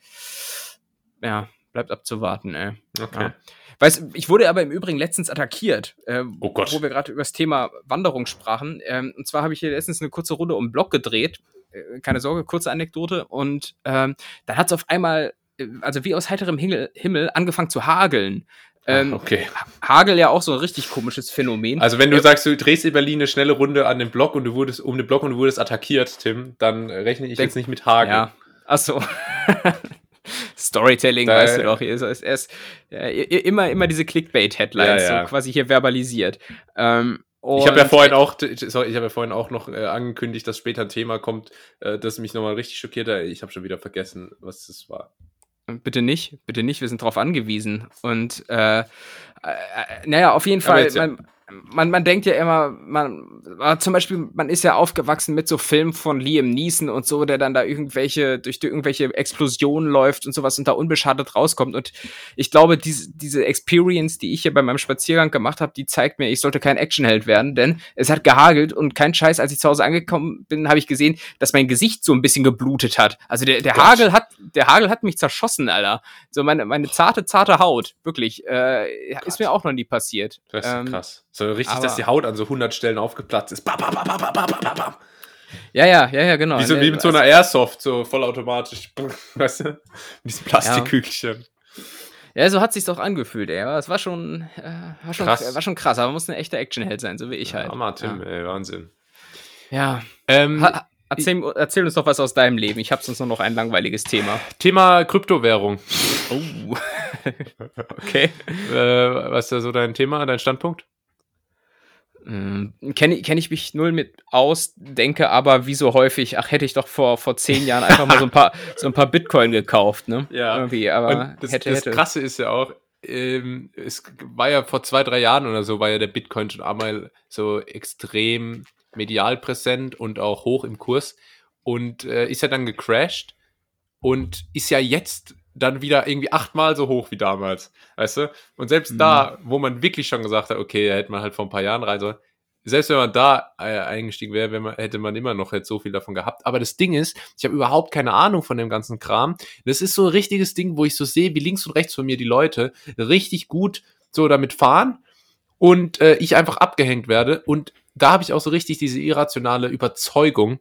Ja, bleibt abzuwarten, ey. Okay. Ja. Weißt, ich wurde aber im Übrigen letztens attackiert, äh, Oh Gott. wo wir gerade über das Thema Wanderung sprachen. Ähm, und zwar habe ich hier letztens eine kurze Runde um den Block gedreht. Äh, keine Sorge, kurze Anekdote. Und ähm, dann hat es auf einmal, äh, also wie aus heiterem Himmel angefangen zu hageln. Ähm, Ah, okay. Hagel ja auch so ein richtig komisches Phänomen. Also wenn du sagst, du drehst in Berlin eine schnelle Runde an den Block und du wurdest um den Block und du wurdest attackiert, Tim, dann rechne ich Denk- jetzt nicht mit Hagel. Ja. Ach so. Storytelling, Da- weißt du doch. Ist, ist, ist, immer, immer diese Clickbait-Headlines, Ja, ja. so quasi hier verbalisiert. Ähm, Ich habe ja und- vorhin auch, sorry, ich habe ja vorhin auch noch äh, angekündigt, dass später ein Thema kommt, äh, das mich nochmal richtig schockiert hat. Ich habe schon wieder vergessen, was das war. Bitte nicht, bitte nicht, wir sind drauf angewiesen. Und äh, äh, naja, auf jeden Aber Fall, jetzt mein, man, man denkt ja immer, man, zum Beispiel, man ist ja aufgewachsen mit so Filmen von Liam Neeson und so, der dann da irgendwelche, durch irgendwelche Explosionen läuft und sowas und da unbeschadet rauskommt. Und ich glaube, diese, diese Experience, die ich hier bei meinem Spaziergang gemacht habe, die zeigt mir, ich sollte kein Actionheld werden, denn es hat gehagelt und kein Scheiß, als ich zu Hause angekommen bin, habe ich gesehen, dass mein Gesicht so ein bisschen geblutet hat. Also der, der Hagel hat, der Hagel hat mich zerschossen, Alter. So meine, meine zarte, zarte Haut, wirklich, äh, ist mir auch noch nie passiert. Das ist ähm, krass. So richtig, dass die Haut an so 100 Stellen aufgeplatzt ist. Bam, bam, bam, bam, bam, bam, bam. Ja, ja, ja, ja, genau. Wie, so, wie mit so einer Airsoft, so vollautomatisch. Weißt du? Mit diesen Plastikkügelchen. Ja. ja, so hat sich's doch angefühlt, ey. Aber es war schon, äh, war, schon krass. war schon krass, aber muss ein echter Actionheld sein, so wie ich halt. Hammer, Tim, ja. ey, Wahnsinn. Ja. Ähm, ha erzähl, erzähl, uns doch was aus deinem Leben. Ich habe sonst nur noch ein langweiliges Thema. Thema Kryptowährung. Oh. okay. Äh, was ist da so dein Thema, dein Standpunkt? Mhm. Kenne kenn ich mich null mit aus, denke aber wie so häufig, ach, hätte ich doch vor, vor zehn Jahren einfach mal so ein paar, so ein paar Bitcoin gekauft, ne? Ja. Irgendwie, aber das, hätte, das hätte. Krasse ist ja auch, ähm, es war ja vor zwei, drei Jahren oder so, war ja der Bitcoin schon einmal so extrem medial präsent und auch hoch im Kurs und äh, ist ja dann gecrashed und ist ja jetzt dann wieder irgendwie achtmal so hoch wie damals, weißt du? Und selbst mhm. da, wo man wirklich schon gesagt hat, okay, da hätte man halt vor ein paar Jahren rein sollen, selbst wenn man da äh, eingestiegen wäre, man, hätte man immer noch jetzt so viel davon gehabt. Aber das Ding ist, ich habe überhaupt keine Ahnung von dem ganzen Kram. Das ist so ein richtiges Ding, wo ich so sehe, wie links und rechts von mir die Leute richtig gut so damit fahren und äh, ich einfach abgehängt werde. Und da habe ich auch so richtig diese irrationale Überzeugung,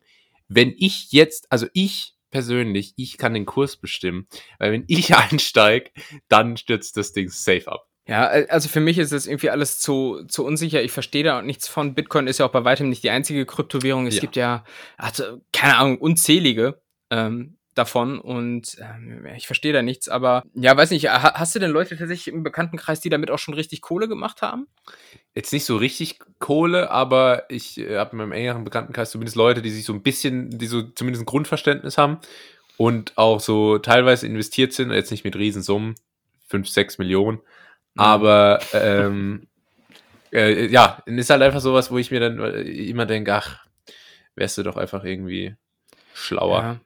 wenn ich jetzt, also ich persönlich, ich kann den Kurs bestimmen. Weil wenn ich einsteige, dann stürzt das Ding safe ab. Ja, also für mich ist das irgendwie alles zu, zu unsicher. Ich verstehe da nichts von. Bitcoin ist ja auch bei weitem nicht die einzige Kryptowährung. Es ja. gibt ja, also, keine Ahnung, unzählige. Ähm, davon und ähm, ich verstehe da nichts, aber ja, weiß nicht, hast du denn Leute tatsächlich im Bekanntenkreis, die damit auch schon richtig Kohle gemacht haben? Jetzt nicht so richtig Kohle, aber ich äh, habe in meinem engeren Bekanntenkreis zumindest Leute, die sich so ein bisschen, die so zumindest ein Grundverständnis haben und auch so teilweise investiert sind, jetzt nicht mit Riesensummen, 5, 6 Millionen, mhm. aber ähm, äh, ja, ist halt einfach sowas, wo ich mir dann äh, immer denke, ach, wärst du doch einfach irgendwie schlauer. Ja.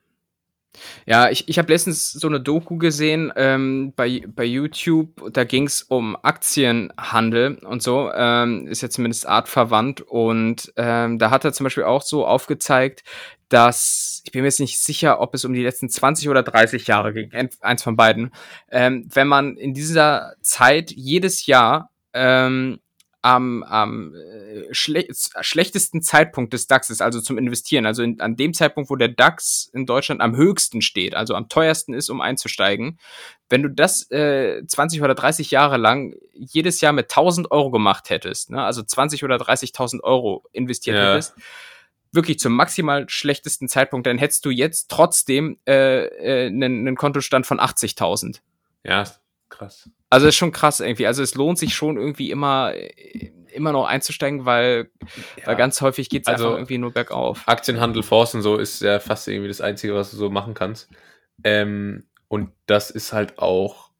Ja, ich, ich habe letztens so eine Doku gesehen ähm, bei, bei YouTube, da ging es um Aktienhandel und so, ähm, ist ja zumindest artverwandt. Und ähm, da hat er zum Beispiel auch so aufgezeigt, dass, ich bin mir jetzt nicht sicher, ob es um die letzten 20 oder 30 Jahre ging, eins von beiden, ähm, wenn man in dieser Zeit jedes Jahr ähm, am, am äh, schle schlechtesten Zeitpunkt des DAXes, also zum Investieren, also in, an dem Zeitpunkt, wo der DAX in Deutschland am höchsten steht, also am teuersten ist, um einzusteigen, wenn du das äh, 20 oder 30 Jahre lang jedes Jahr mit 1000 Euro gemacht hättest, ne, also 20 oder 30.000 Euro investiert ja. hättest, wirklich zum maximal schlechtesten Zeitpunkt, dann hättest du jetzt trotzdem äh, äh, einen, einen Kontostand von 80.000. Ja, krass. Also ist schon krass irgendwie. Also es lohnt sich schon irgendwie immer, immer noch einzusteigen, weil, ja. weil ganz häufig geht es also einfach irgendwie nur bergauf. Aktienhandel, Fonds und so ist ja fast irgendwie das Einzige, was du so machen kannst. Ähm, und das ist halt auch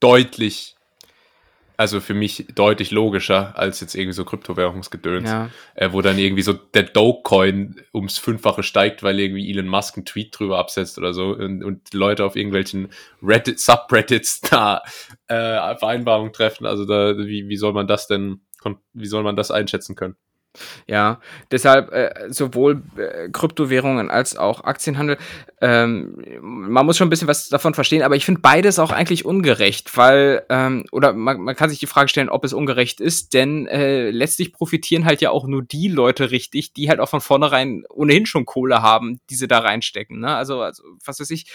deutlich also für mich deutlich logischer als jetzt irgendwie so Kryptowährungsgedöns, ja. äh, wo dann irgendwie so der Dogecoin ums Fünffache steigt, weil irgendwie Elon Musk einen Tweet drüber absetzt oder so und, und Leute auf irgendwelchen Reddit, Subreddits da äh, Vereinbarungen treffen. Also da, wie, wie soll man das denn, wie soll man das einschätzen können? Ja, deshalb äh, sowohl äh, Kryptowährungen als auch Aktienhandel. Ähm, man muss schon ein bisschen was davon verstehen, aber ich finde beides auch eigentlich ungerecht, weil, ähm, oder man, man kann sich die Frage stellen, ob es ungerecht ist, denn äh, letztlich profitieren halt ja auch nur die Leute richtig, die halt auch von vornherein ohnehin schon Kohle haben, die sie da reinstecken. Ne? Also, also, was weiß ich,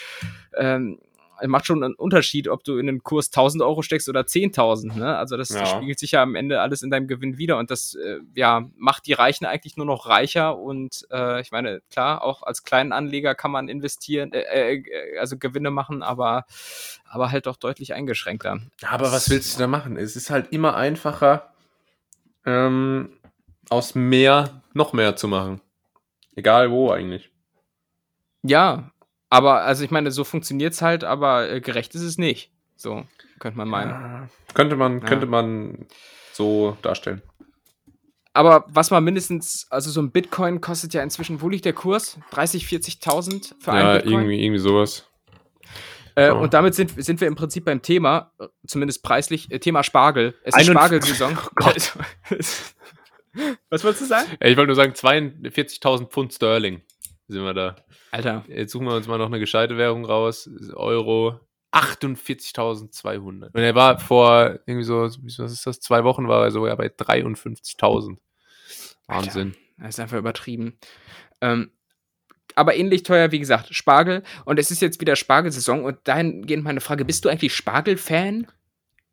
ähm, macht schon einen Unterschied, ob du in den Kurs 1000 Euro steckst oder 10.000. Ne? Also das ja. spiegelt sich ja am Ende alles in deinem Gewinn wieder und das äh, ja, macht die Reichen eigentlich nur noch reicher und äh, ich meine, klar, auch als kleinen Anleger kann man investieren, äh, äh, also Gewinne machen, aber, aber halt doch deutlich eingeschränkter. Aber was willst du da machen? Es ist halt immer einfacher, ähm, aus mehr noch mehr zu machen. Egal wo eigentlich. Ja, aber, also ich meine, so funktioniert es halt, aber äh, gerecht ist es nicht. So, könnte man meinen. Ja, könnte man, ja. könnte man so darstellen. aber was man mindestens, also so ein Bitcoin kostet ja inzwischen, wo liegt der Kurs? 30, 40.000 für ja, einen Bitcoin? irgendwie, irgendwie sowas. Äh, Ja. Und damit sind, sind wir im Prinzip beim Thema, äh, zumindest preislich, äh, Thema Spargel. Es ist Spargelsaison. Oh Gott. Was wolltest du sagen? Ja, Ich wollte nur sagen, 42.000 Pfund Sterling sind wir da. Alter, Jetzt suchen wir uns mal noch eine gescheite Währung raus. Euro 48.200. Und er war vor irgendwie so, was ist das, zwei Wochen war er sogar bei 53.000. Wahnsinn. das ist einfach übertrieben. Ähm, aber ähnlich teuer, wie gesagt, Spargel. Und es ist jetzt wieder Spargelsaison. Und dahingehend meine Frage: Bist du eigentlich Spargel-Fan?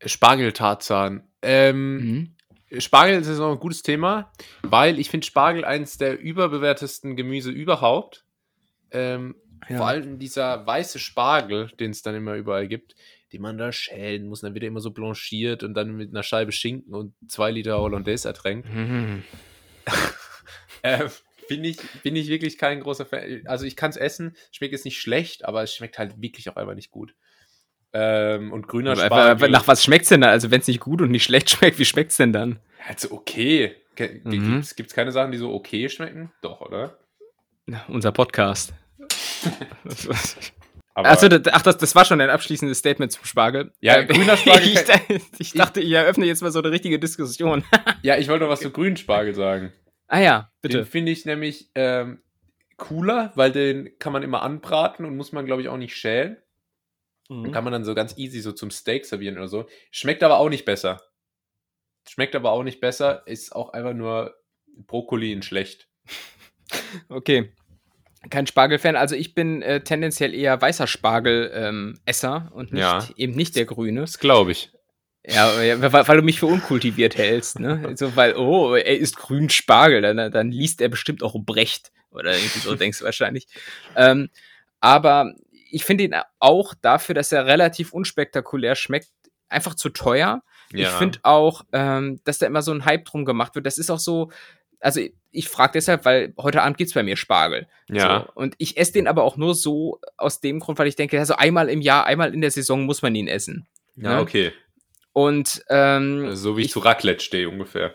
Spargeltarzan. Ähm, Mhm. Spargel ist auch ein gutes Thema, weil ich finde Spargel eins der überbewertesten Gemüse überhaupt. Ähm, Ja. Vor allem dieser weiße Spargel, den es dann immer überall gibt, den man da schälen muss. Dann wird er immer so blanchiert und dann mit einer Scheibe Schinken und zwei Liter Hollandaise ertränkt. Mhm. Äh, bin, ich, bin ich wirklich kein großer Fan. Also ich kann es essen, schmeckt jetzt nicht schlecht, aber es schmeckt halt wirklich auch einfach nicht gut. Ähm, und grüner Aber- Spargel. aber Nach was schmeckt's denn da? Also, wenn es nicht gut und nicht schlecht schmeckt, wie schmeckt's denn dann? Also okay. Ge- Mhm. Gibt's, gibt's keine Sachen, die so okay schmecken? Doch, oder? Na, Unser Podcast. Achso, das, ach, das, das war schon ein abschließendes Statement zum Spargel. Ja, Äh, grüner Spargel ich, ich dachte, ich eröffne jetzt mal so eine richtige Diskussion. ja, ich wollte noch was zu grünen Spargel sagen. ah ja, Den bitte. finde ich nämlich ähm, cooler, weil den kann man immer anbraten und muss man, glaube ich, auch nicht schälen. Mhm. Kann man dann so ganz easy so zum Steak servieren oder so. Schmeckt aber auch nicht besser. Schmeckt aber auch nicht besser, ist auch einfach nur Brokkoli in schlecht. Okay. Kein Spargelfan. Also ich bin äh, tendenziell eher weißer Spargel-Esser und nicht, Ja. eben nicht der grüne. Das glaube ich. Ja, weil, weil du mich für unkultiviert hältst, ne? So, weil, oh, er ist grün Spargel, dann, dann liest er bestimmt auch Brecht. Oder irgendwie so denkst du wahrscheinlich. Ähm, aber ich finde ihn auch dafür, dass er relativ unspektakulär schmeckt, einfach zu teuer. Ich finde auch, ähm, dass da immer so ein Hype drum gemacht wird. Das ist auch so, also ich, ich frage deshalb, weil heute Abend gibt's bei mir Spargel. ja. So, und ich esse den aber auch nur so aus dem Grund, weil ich denke, also einmal im Jahr, einmal in der Saison muss man ihn essen. ja, ne? okay. Und ähm, Also so wie ich, Ich- zu Raclette stehe ungefähr.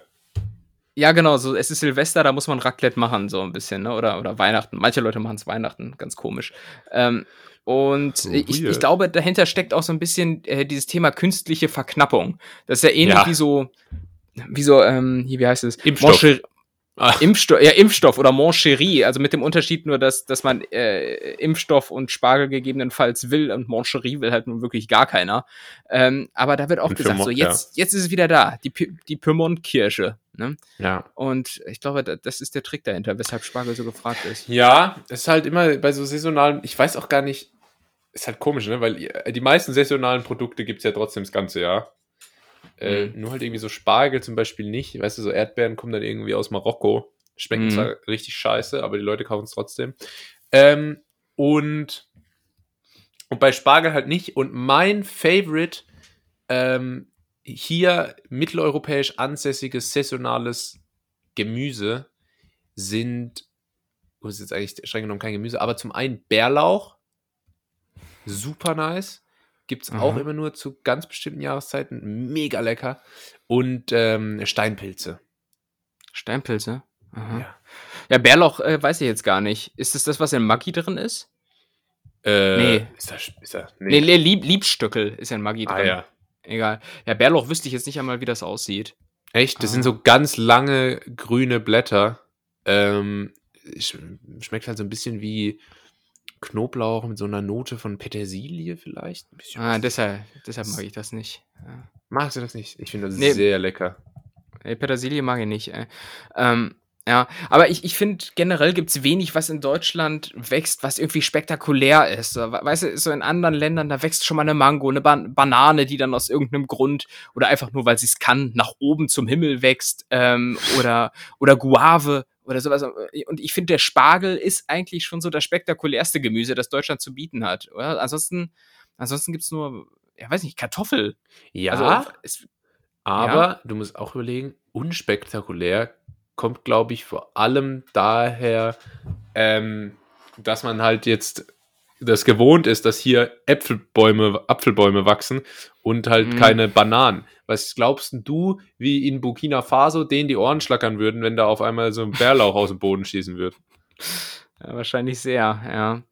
Ja, genau, so es ist Silvester, da muss man Raclette machen, so ein bisschen, ne? Oder, oder Weihnachten. Manche Leute machen es Weihnachten, ganz komisch. Ähm, und So ich, ich glaube, dahinter steckt auch so ein bisschen äh, dieses Thema künstliche Verknappung. Das ist ja ähnlich Ja. wie so, wie so, ähm, hier, wie heißt es? Impfstoff. Moncher- Ah. Impfstoff, ja, Impfstoff oder Moncherie, also mit dem Unterschied nur, dass, dass man äh, Impfstoff und Spargel gegebenenfalls will und Moncherie will halt nun wirklich gar keiner. Ähm, aber da wird auch Und gesagt, so Pyrmont, jetzt, jetzt ist es wieder da, die, die Pyrmont-Kirsche. Ne? Ja. Und ich glaube, da- das ist der Trick dahinter, weshalb Spargel so gefragt ist. Ja, es ist halt immer bei so saisonalen, ich weiß auch gar nicht, ist halt komisch, ne? Weil die meisten saisonalen Produkte gibt es ja trotzdem das ganze Jahr. Äh, Mhm. Nur halt irgendwie so Spargel zum Beispiel nicht. Weißt du, so Erdbeeren kommen dann irgendwie aus Marokko. Schmecken Mhm. zwar richtig scheiße, aber die Leute kaufen es trotzdem. Ähm, und, und bei Spargel halt nicht. Und mein Favorite ähm, hier mitteleuropäisch ansässiges saisonales Gemüse sind, oh, das ist jetzt eigentlich streng genommen kein Gemüse, aber zum einen Bärlauch, super nice. Gibt es Aha. auch immer nur zu ganz bestimmten Jahreszeiten, mega lecker. Und ähm, Steinpilze. Steinpilze? Aha. Ja. Ja, Bärlauch äh, weiß ich jetzt gar nicht. Ist das das, was in Maggi drin ist? Äh, Nee. Ist das, ist das, Nee, nee Lieb Liebstöckel ist ja in Maggi Ah drin. ja. Egal. Ja, Bärlauch wüsste ich jetzt nicht einmal, wie das aussieht. Echt? Das Ah. sind so ganz lange grüne Blätter. Ähm, sch schmeckt halt so ein bisschen wie Knoblauch mit so einer Note von Petersilie vielleicht. Ah, deshalb, deshalb mag ich das nicht. Ja. Magst du das nicht? Ich finde das Nee. sehr lecker. Nee, Petersilie mag ich nicht. Ey. Ähm, ja, aber ich, ich finde, generell gibt es wenig, was in Deutschland wächst, was irgendwie spektakulär ist. So, weißt du, so in anderen Ländern, da wächst schon mal eine Mango, eine Ban Banane, die dann aus irgendeinem Grund oder einfach nur, weil sie es kann, nach oben zum Himmel wächst ähm, oder, oder Guave oder sowas. Und ich finde, der Spargel ist eigentlich schon so das spektakulärste Gemüse, das Deutschland zu bieten hat. Oder? Ansonsten, ansonsten gibt es nur, ja, weiß nicht, Kartoffel. Ja, Also, es, aber du musst auch überlegen, unspektakulär kommt, glaube ich, vor allem daher, ähm, dass man halt jetzt das gewohnt ist, dass hier Äpfelbäume, Apfelbäume wachsen und halt Mhm. keine Bananen. Was glaubst du, wie in Burkina Faso denen die Ohren schlackern würden, wenn da auf einmal so ein Bärlauch aus dem Boden schießen würde? Ja, wahrscheinlich sehr, ja.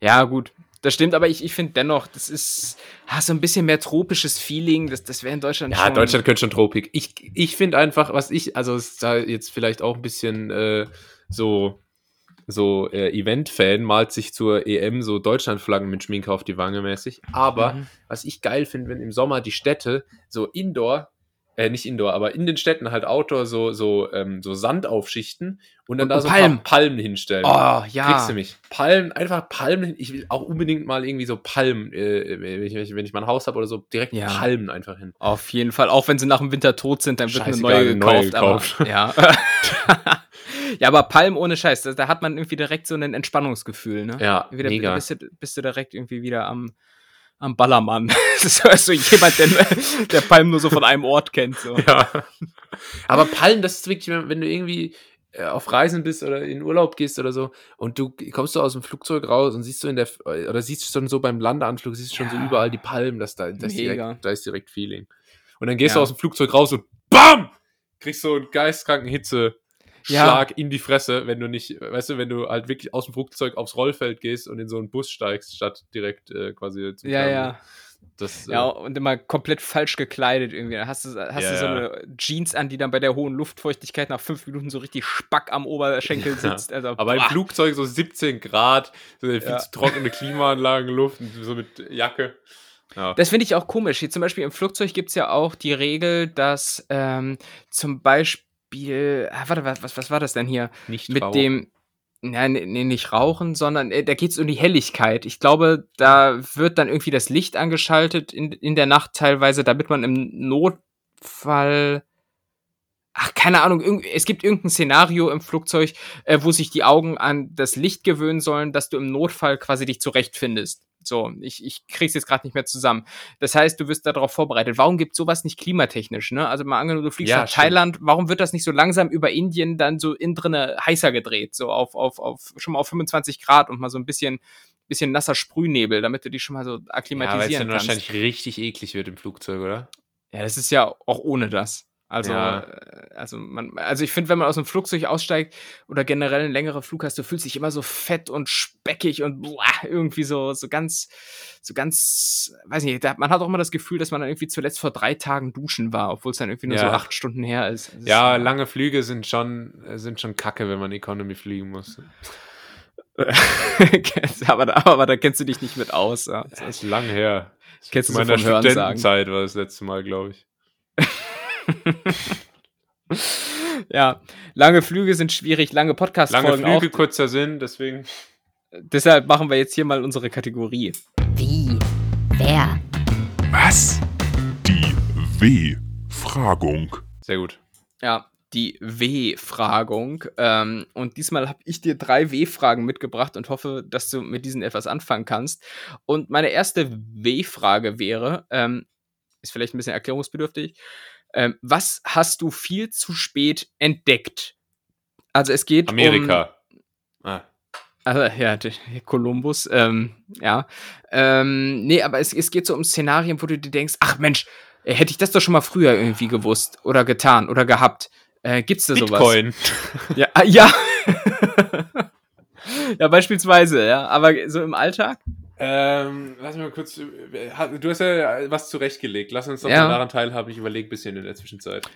Ja, gut. Das stimmt, aber ich, ich finde dennoch, das ist ah, so ein bisschen mehr tropisches Feeling. Das, das wäre in Deutschland Ja, schon. Deutschland könnte schon Tropik. Ich, ich finde einfach, was ich, also es ist da jetzt vielleicht auch ein bisschen äh, so, so äh, Event-Fan, malt sich zur EM so Deutschlandflaggen mit Schminke auf die Wange mäßig. Aber Mhm. was ich geil finde, wenn im Sommer die Städte so Indoor, äh, nicht Indoor, aber in den Städten halt Outdoor so, so, ähm, so Sand aufschichten und dann Und- da und so Palmen. Palmen hinstellen. Oh, ja. Kriegst du mich. Palmen, einfach Palmen. hin- Ich will auch unbedingt mal irgendwie so Palmen, äh, wenn, ich, wenn ich mal ein Haus habe oder so, direkt Ja. Palmen einfach hin. Auf jeden Fall. Auch wenn sie nach dem Winter tot sind, dann wird eine neue eine neue gekauft. gekauft. Aber, ja. ja, aber Palm ohne Scheiß, da, da hat man irgendwie direkt so ein Entspannungsgefühl, ne? Ja, wieder, mega. Bist du, bist du direkt irgendwie wieder am, am Ballermann. das ist so- so jemand, der, der Palm nur so von einem Ort kennt. So. Ja. Aber Palmen, das ist wirklich, wenn du irgendwie äh, auf Reisen bist oder in Urlaub gehst oder so und du kommst so aus dem Flugzeug raus und siehst du in der oder siehst du schon so beim Landeanflug, siehst du schon so Ja. überall die Palmen, das da, das direkt, da ist direkt Feeling. Und dann gehst du Ja. aus dem Flugzeug raus und BAM! Kriegst so einen geistkranken Hitze. Ja. Schlag in die Fresse, wenn du nicht, weißt du, wenn du halt wirklich aus dem Flugzeug aufs Rollfeld gehst und in so einen Bus steigst, statt direkt äh, quasi zum Ja, ja. Das, äh, Ja, und immer komplett falsch gekleidet irgendwie. Da hast du, hast Ja, du so eine Jeans an, die dann bei der hohen Luftfeuchtigkeit nach fünf Minuten so richtig spack am Oberschenkel sitzt. Also, Aber im boah. Flugzeug so 17 Grad, so eine viel Ja. zu trockene Klimaanlagenluft, und so mit Jacke. Ja. Das finde ich auch komisch. Hier zum Beispiel im Flugzeug gibt es ja auch die Regel, dass ähm, zum Beispiel, ah, warte, was, was, war das denn hier? nicht Mit Rauch. dem, nein, nee, nicht Rauchen, sondern äh, da geht es um die Helligkeit. Ich glaube, da wird dann irgendwie das Licht angeschaltet in, in der Nacht teilweise, damit man im Notfall. Ach, keine Ahnung, es gibt irgendein Szenario im Flugzeug, äh, wo sich die Augen an das Licht gewöhnen sollen, dass du im Notfall quasi dich zurechtfindest. So, ich, ich krieg's jetzt gerade nicht mehr zusammen. Das heißt, du wirst darauf vorbereitet. Warum gibt sowas nicht klimatechnisch, ne? Also mal angenommen, du fliegst Ja, nach stimmt. Thailand, warum wird das nicht so langsam über Indien dann so innen drinne heißer gedreht? So auf, auf, auf, schon mal auf 25 Grad und mal so ein bisschen, bisschen nasser Sprühnebel, damit du dich schon mal so ja, weil es akklimatisieren dann kannst. wahrscheinlich richtig eklig wird im Flugzeug, oder? Ja, das ist ja auch ohne das. Also, Ja. äh, also, man, also ich finde, wenn man aus dem Flugzeug aussteigt oder generell einen längeren Flug hast, du fühlst dich immer so fett und speckig und boah, irgendwie so, so ganz, so ganz, weiß nicht, da, man hat auch immer das Gefühl, dass man dann irgendwie zuletzt vor drei Tagen duschen war, obwohl es dann irgendwie nur Ja. so acht Stunden her ist. Das Ja, ist, lange Flüge sind schon, sind schon kacke, wenn man Economy fliegen muss. aber, da, aber da kennst du dich nicht mit aus. Ja. Das ist lang her. Kennst du so meiner. Studentenzeit war das letzte Mal, glaube ich. ja, lange Flüge sind schwierig, lange Lange Podcast-Folgen Flüge, auch. kurzer Sinn, deswegen. Deshalb machen wir jetzt hier mal unsere Kategorie. Wie? Wer? Was? Die W-Fragung. Sehr gut. Ja, die W-Fragung. Ähm, und diesmal habe ich dir drei W-Fragen mitgebracht und hoffe, dass du mit diesen etwas anfangen kannst. Und meine erste W-Frage wäre, ähm, ist vielleicht ein bisschen erklärungsbedürftig, ähm, was hast du viel zu spät entdeckt? Also es geht um... Amerika. Ah. Also, ja, Kolumbus, ähm, ja. Ähm, nee, aber es, es geht so um Szenarien, wo du dir denkst, ach Mensch, äh, hätte ich das doch schon mal früher irgendwie gewusst oder getan oder gehabt. Äh, gibt's da sowas? Bitcoin. Ja, ah, ja. ja, beispielsweise, ja. Aber so im Alltag? Ähm, lass mich mal kurz. äh, Du hast ja was zurechtgelegt. Lass uns doch Ja. mal daran teilhaben. Ich überlege ein bisschen in der Zwischenzeit.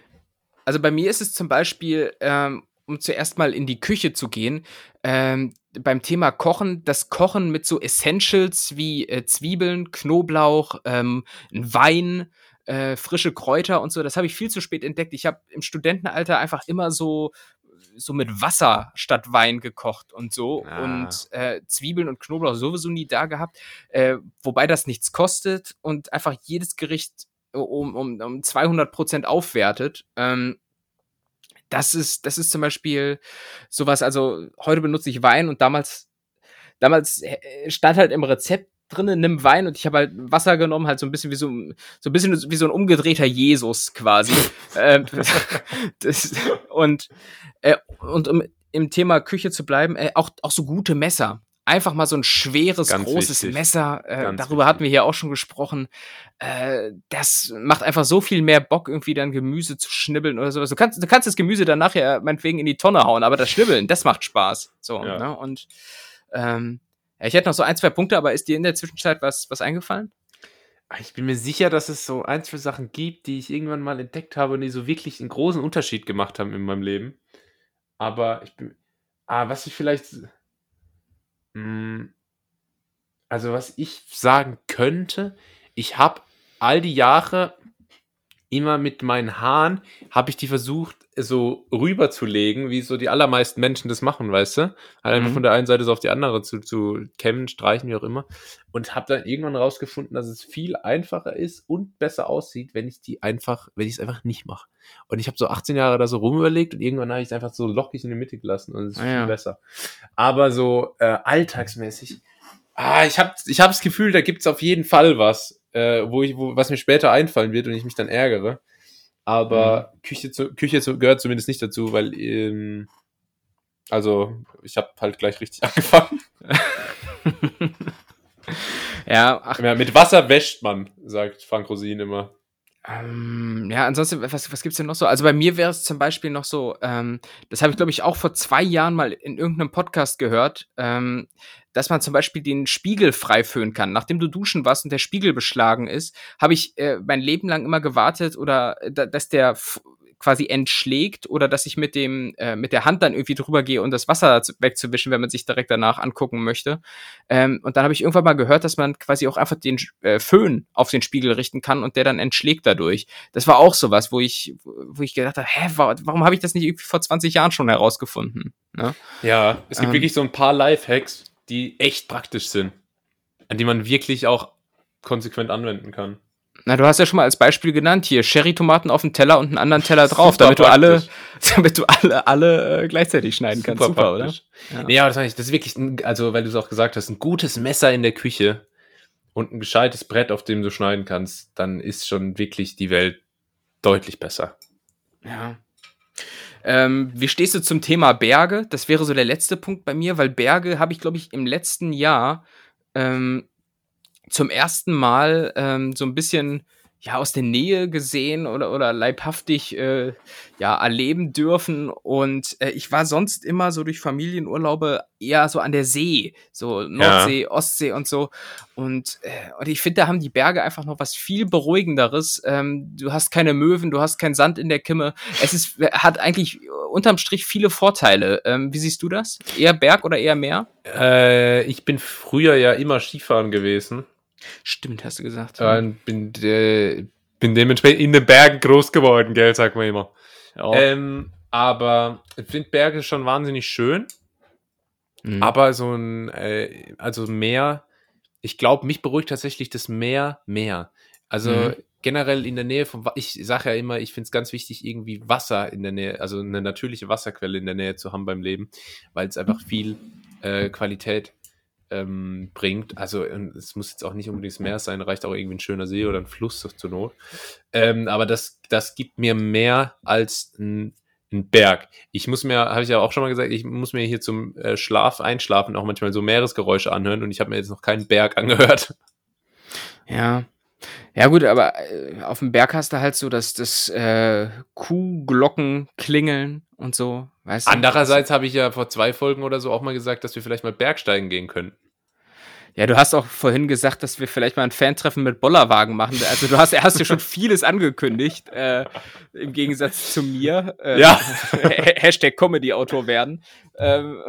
Also bei mir ist es zum Beispiel, ähm, um zuerst mal in die Küche zu gehen, ähm, beim Thema Kochen, das Kochen mit so Essentials wie äh, Zwiebeln, Knoblauch, ähm, ein Wein, äh, frische Kräuter und so, das habe ich viel zu spät entdeckt. Ich habe im Studentenalter einfach immer so so mit Wasser statt Wein gekocht und so Ah. und äh, Zwiebeln und Knoblauch sowieso nie da gehabt, äh, wobei das nichts kostet und einfach jedes Gericht um, um, um 200 Prozent aufwertet. Ähm, das ist, das ist zum Beispiel sowas, also heute benutze ich Wein und damals, damals äh, stand halt im Rezept drinnen, nimm Wein und ich habe halt Wasser genommen, halt so ein bisschen wie so, ein- so ein bisschen wie so ein umgedrehter Jesus quasi. ähm, das, und, äh, und um im Thema Küche zu bleiben, äh, auch, auch so gute Messer. einfach mal so ein schweres, Ganz großes wichtig. Messer. Äh, darüber hatten wir hier auch schon gesprochen. Äh, das macht einfach so viel mehr Bock, irgendwie dann Gemüse zu schnibbeln oder sowas. Du kannst, du kannst das Gemüse dann nachher meinetwegen in die Tonne hauen, aber das Schnibbeln, das macht Spaß. So, Ja. ne? Und ähm, ja, ich hätte noch so ein, zwei Punkte, aber ist dir in der Zwischenzeit was, was eingefallen? Ah, Ich bin mir sicher, dass es so ein, zwei Sachen gibt, die ich irgendwann mal entdeckt habe und die so wirklich einen großen Unterschied gemacht haben in meinem Leben. Aber ich bin. Ah, was ich vielleicht. Hm, also, was ich sagen könnte, ich habe all die Jahre immer mit meinen Haaren, habe ich die versucht, so rüberzulegen, wie so die allermeisten Menschen das machen, weißt du? Halt einfach Mhm. von der einen Seite so auf die andere zu, zu kämmen, streichen, wie auch immer. Und habe dann irgendwann rausgefunden, dass es viel einfacher ist und besser aussieht, wenn ich die einfach, wenn ich es einfach nicht mache. Und ich habe so 18 Jahre da so rumüberlegt und irgendwann habe ich es einfach so lockig in die Mitte gelassen und es ist Ah, viel ja. besser. Aber so äh, alltagsmäßig, ah, ich habe ich hab das Gefühl, da gibt's auf jeden Fall was, äh, wo ich, wo, was mir später einfallen wird und ich mich dann ärgere. Aber Mhm. Küche, zu, Küche zu, gehört zumindest nicht dazu, weil ähm, also ich habe halt gleich richtig angefangen. Ja, ach, Ja, mit Wasser wäscht man, sagt Frank Rosin immer. Ähm, ja, ansonsten, was, was gibt's denn noch so? Also bei mir wäre es zum Beispiel noch so, ähm, das habe ich, glaube ich, auch vor zwei Jahren mal in irgendeinem Podcast gehört, ähm, dass man zum Beispiel den Spiegel frei föhnen kann. Nachdem du duschen warst und der Spiegel beschlagen ist, habe ich äh, mein Leben lang immer gewartet oder äh, da, dass der quasi entschlägt oder dass ich mit dem äh, mit der Hand dann irgendwie drüber gehe und das Wasser zu- wegzuwischen, wenn man sich direkt danach angucken möchte. Ähm, und dann habe ich irgendwann mal gehört, dass man quasi auch einfach den äh, Föhn auf den Spiegel richten kann und der dann entschlägt dadurch. Das war auch sowas, wo ich, wo ich gedacht habe, hä, wa warum habe ich das nicht irgendwie vor 20 Jahren schon herausgefunden? Ne? Ja, es gibt Ähm. wirklich so ein paar Lifehacks, die echt praktisch sind, an die man wirklich auch konsequent anwenden kann. Na, du hast ja schon mal als Beispiel genannt hier Sherry-Tomaten auf dem Teller und einen anderen Teller drauf, Super damit du alle, damit du alle, alle äh, gleichzeitig schneiden kannst. Super, oder? Ja. Nee, aber das, ich, das ist wirklich, ein, also weil du es auch gesagt hast, ein gutes Messer in der Küche und ein gescheites Brett, auf dem du schneiden kannst, dann ist schon wirklich die Welt deutlich besser. Ja. Ähm, wie stehst du zum Thema Berge? Das wäre so der letzte Punkt bei mir, weil Berge habe ich, glaube ich, im letzten Jahr ähm, zum ersten Mal ähm, so ein bisschen ja aus der Nähe gesehen oder oder leibhaftig äh, ja erleben dürfen. Und äh, ich war sonst immer so durch Familienurlaube eher so an der See so Nordsee Ostsee und so. Und äh, und ich finde da haben die Berge einfach noch was viel beruhigenderes. Ähm, du hast keine Möwen du hast keinen Sand in der Kimme. Es ist hat eigentlich unterm Strich viele Vorteile. Ähm, wie siehst du das? Eher Berg oder eher Meer? Äh, ich bin früher ja immer Skifahren gewesen stimmt hast du gesagt und bin, äh, bin dementsprechend in den Bergen groß geworden, gell, sagt man immer. ja. Ähm, aber ich finde Berge schon wahnsinnig schön. Mhm. Aber so ein, äh, also Meer, ich glaube, mich beruhigt tatsächlich das Meer mehr. Also Mhm. generell in der Nähe vom, Wa- ich sage ja immer, ich finde es ganz wichtig, irgendwie Wasser in der Nähe, also eine natürliche Wasserquelle in der Nähe zu haben beim Leben, weil es einfach viel äh, Qualität ähm, bringt. Also und es muss jetzt auch nicht unbedingt das Meer sein, reicht auch irgendwie ein schöner See oder ein Fluss zur Not. Ähm, aber das, das gibt mir mehr als ein, ein Berg. Ich muss mir, habe ich ja auch schon mal gesagt, ich muss mir hier zum äh, Schlaf einschlafen auch manchmal so Meeresgeräusche anhören und ich habe mir jetzt noch keinen Berg angehört. Ja. Ja, gut, aber äh, auf dem Berg hast du halt so das, das äh, Kuhglocken klingeln und so, weißt du? Andererseits habe ich ja vor zwei Folgen oder so auch mal gesagt, dass wir vielleicht mal Bergsteigen gehen können. Ja, du hast auch vorhin gesagt, dass wir vielleicht mal ein Fantreffen mit Bollerwagen machen. Also du hast, hast ja schon vieles angekündigt, äh, im Gegensatz zu mir. Äh, Ja. Hashtag Comedy-Autor werden. Ähm,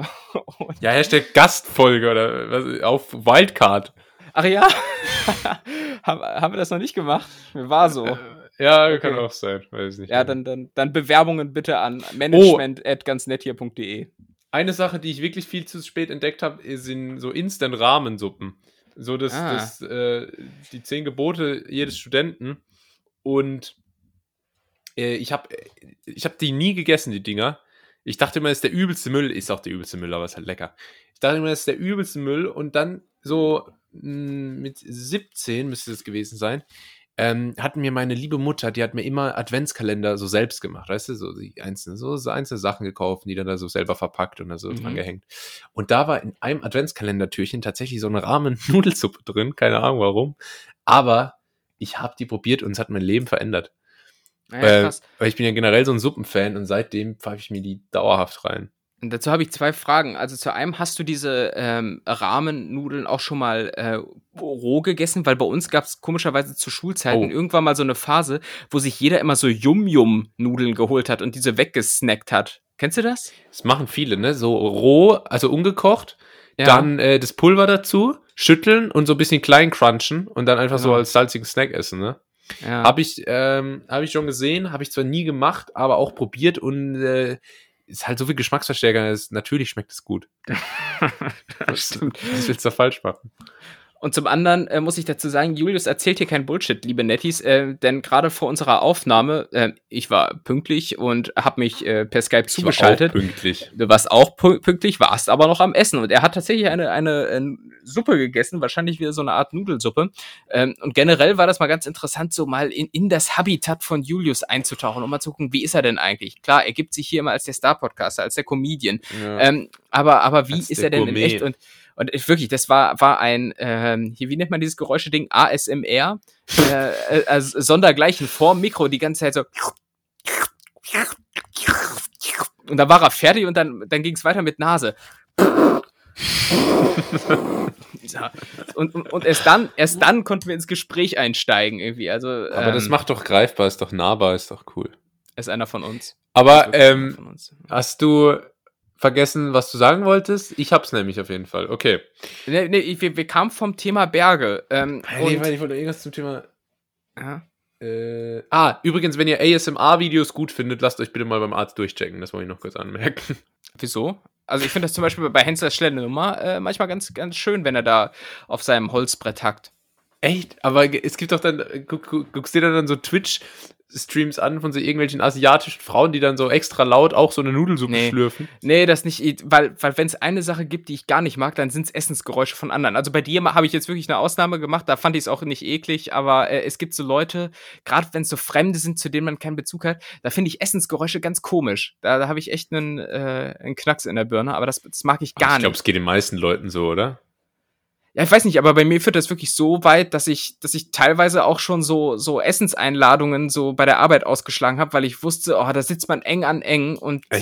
Ja, Hashtag Gastfolge oder was, auf Wildcard. ach ja, haben, haben wir das noch nicht gemacht? War so. Ja, kann Okay. auch sein, weiß nicht. Ja, dann, dann, dann Bewerbungen bitte an management.ganznetthier.de. Eine Sache, die ich wirklich viel zu spät entdeckt habe, sind so Instant-Rahmensuppen. So das, Ah. das, äh, die zehn Gebote jedes Studenten. Und äh, ich habe ich hab die nie gegessen, die Dinger. Ich dachte immer, das ist der übelste Müll. Ist auch der übelste Müll, aber ist halt lecker. Ich dachte immer, das ist der übelste Müll. Und dann so mh, mit 17 müsste das gewesen sein. Ähm, hat mir meine liebe Mutter, die hat mir immer Adventskalender so selbst gemacht, weißt du, so die einzelne, so, so einzelne Sachen gekauft, die dann da so selber verpackt und da so Mhm. dran gehängt. Und da war in einem Adventskalendertürchen tatsächlich so eine Ramen-Nudelsuppe drin, keine Ahnung warum. Aber ich habe die probiert und es hat mein Leben verändert. Äh, krass. weil ich bin ja generell so ein Suppenfan und seitdem pfeife ich mir die dauerhaft rein. Und dazu habe ich zwei Fragen. Also zu einem, hast du diese ähm, Rahmennudeln auch schon mal äh, roh gegessen? Weil bei uns gab es komischerweise zu Schulzeiten Oh. irgendwann mal so eine Phase, wo sich jeder immer so Yum-Yum-Nudeln geholt hat und diese weggesnackt hat. Kennst du das? Das machen viele, ne? So roh, also ungekocht, Ja. dann äh, das Pulver dazu, schütteln und so ein bisschen klein crunchen und dann einfach so Genau. als salzigen Snack essen, ne? Ja. Habe ich, ähm, hab ich schon gesehen, habe ich zwar nie gemacht, aber auch probiert und äh, ist halt so viel Geschmacksverstärker. Es, natürlich schmeckt es gut. Stimmt. Was willst du falsch machen? Und zum anderen äh, muss ich dazu sagen, Julius erzählt hier kein Bullshit, liebe Netties, äh, denn gerade vor unserer Aufnahme, äh, ich war pünktlich und habe mich äh, per Skype Ich war zugeschaltet. auch pünktlich. Du warst auch pünktlich, warst aber noch am Essen. Und er hat tatsächlich eine, eine, äh, Suppe gegessen, wahrscheinlich wieder so eine Art Nudelsuppe. Ähm, und generell war das mal ganz interessant, so mal in, in das Habitat von Julius einzutauchen und mal zu gucken, wie ist er denn eigentlich? Klar, er gibt sich hier immer als der Star-Podcaster, als der Comedian. Ja. Ähm, aber, aber wie Als ist er denn Gourmet. in echt? Und, und ich, wirklich, das war, war ein, ähm, hier, wie nennt man dieses Geräuscheding? ASMR. äh, äh, also sondergleichen vorm Mikro die ganze Zeit so. Und dann war er fertig und dann, dann ging es weiter mit Nase. So. Und, und, und erst dann, erst dann konnten wir ins Gespräch einsteigen irgendwie. Also aber das ähm, macht doch greifbar, ist doch nahbar, ist doch cool. ist einer von uns. Aber ähm, von uns. hast du vergessen, was du sagen wolltest? Ich hab's nämlich auf jeden Fall. Okay. Nee, nee, ich- wir, wir kamen vom Thema Berge. Ähm, und, ich wollte irgendwas zum Thema. ja. Äh, ah, übrigens, wenn ihr ASMR-Videos gut findet, lasst euch bitte mal beim Arzt durchchecken. Das wollte ich noch kurz anmerken. Wieso? Also ich finde das zum Beispiel bei Hensler schnelle Nummer äh, manchmal ganz, ganz schön, wenn er da auf seinem Holzbrett hackt. Echt? Aber es gibt doch dann, guck, guck, guckst dir dann so Twitch-Streams an von so irgendwelchen asiatischen Frauen, die dann so extra laut auch so eine Nudelsuppe Nee. schlürfen. Nee, das nicht, weil, weil wenn es eine Sache gibt, die ich gar nicht mag, dann sind es Essensgeräusche von anderen. Also bei dir habe ich jetzt wirklich eine Ausnahme gemacht, da fand ich es auch nicht eklig, aber äh, es gibt so Leute, gerade wenn es so Fremde sind, zu denen man keinen Bezug hat, da finde ich Essensgeräusche ganz komisch. Da, da habe ich echt einen, äh, einen Knacks in der Birne, aber das, das mag ich gar ich glaube, nicht. es geht den meisten Leuten so, oder? Ja, ich weiß nicht, aber bei mir führt das wirklich so weit, dass ich, dass ich teilweise auch schon so, so Essenseinladungen so bei der Arbeit ausgeschlagen habe, weil ich wusste, oh, da sitzt man eng an eng und? Äh,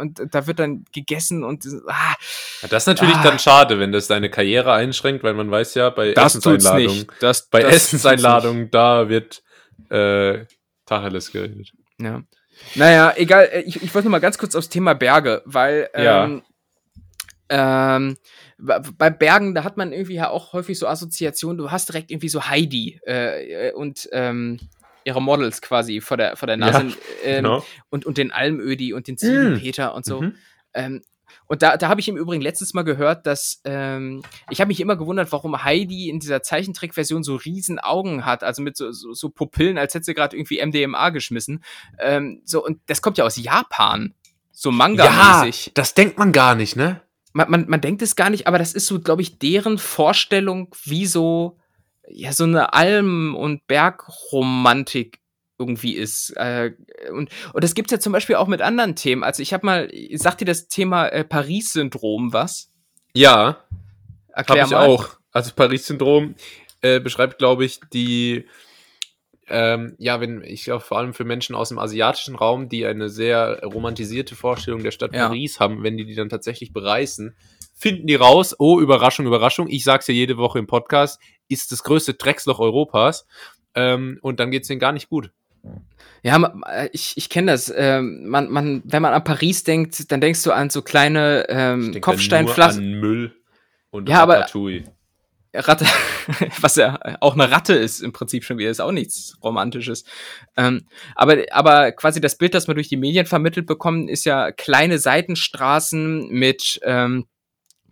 und da wird dann gegessen und ah, Ja, das ist natürlich Ah. dann schade, wenn das deine Karriere einschränkt, weil man weiß ja, bei das Essenseinladungen. Das, bei das Essenseinladungen, da wird äh, Tacheles geredet. Ja. Naja, egal, äh, ich, ich wollte noch mal ganz kurz aufs Thema Berge, weil Ja. ähm, ähm, bei Bergen, da hat man irgendwie ja auch häufig so Assoziationen, du hast direkt irgendwie so Heidi äh, äh, und ähm, ihre Models quasi vor der, vor der Nase Ja, ähm, Genau. und, und den Almödi und den Ziegenpeter und so. Mhm. Ähm, und da, da habe ich im Übrigen letztes Mal gehört, dass ähm, ich habe mich immer gewundert, warum Heidi in dieser Zeichentrickversion so riesen Augen hat, also mit so, so, so Pupillen, als hätte sie gerade irgendwie MDMA geschmissen. Ähm, so, und das kommt ja aus Japan. So Ja, Manga-mäßig. das denkt man gar nicht, ne? Man, man, man denkt es gar nicht, aber das ist so, glaube ich, deren Vorstellung, wie so, ja, so eine Alm- und Bergromantik irgendwie ist. Äh, und, und das gibt's ja zum Beispiel auch mit anderen Themen. Also ich habe mal, sagt dir das Thema äh, Paris-Syndrom was? Ja, Erklär habe ich mal. auch. Also Paris-Syndrom äh, beschreibt, glaube ich, die, ähm, ja, wenn ich glaube vor allem für Menschen aus dem asiatischen Raum, die eine sehr romantisierte Vorstellung der Stadt Ja. Paris haben, wenn die die dann tatsächlich bereisen, finden die raus, oh, Überraschung, Überraschung, ich sag's ja jede Woche im Podcast, ist das größte Drecksloch Europas. Ähm, und dann geht's denen gar nicht gut. Ja, ich, ich kenne das. Ähm, man, man, wenn man an Paris denkt, dann denkst du an so kleine ähm, an Müll und Ja, aber- Ratatouille. Ratte, was ja auch eine Ratte ist im Prinzip schon wieder, ist auch nichts Romantisches. Ähm, aber, aber quasi das Bild, das man durch die Medien vermittelt bekommen, ist ja kleine Seitenstraßen mit ähm,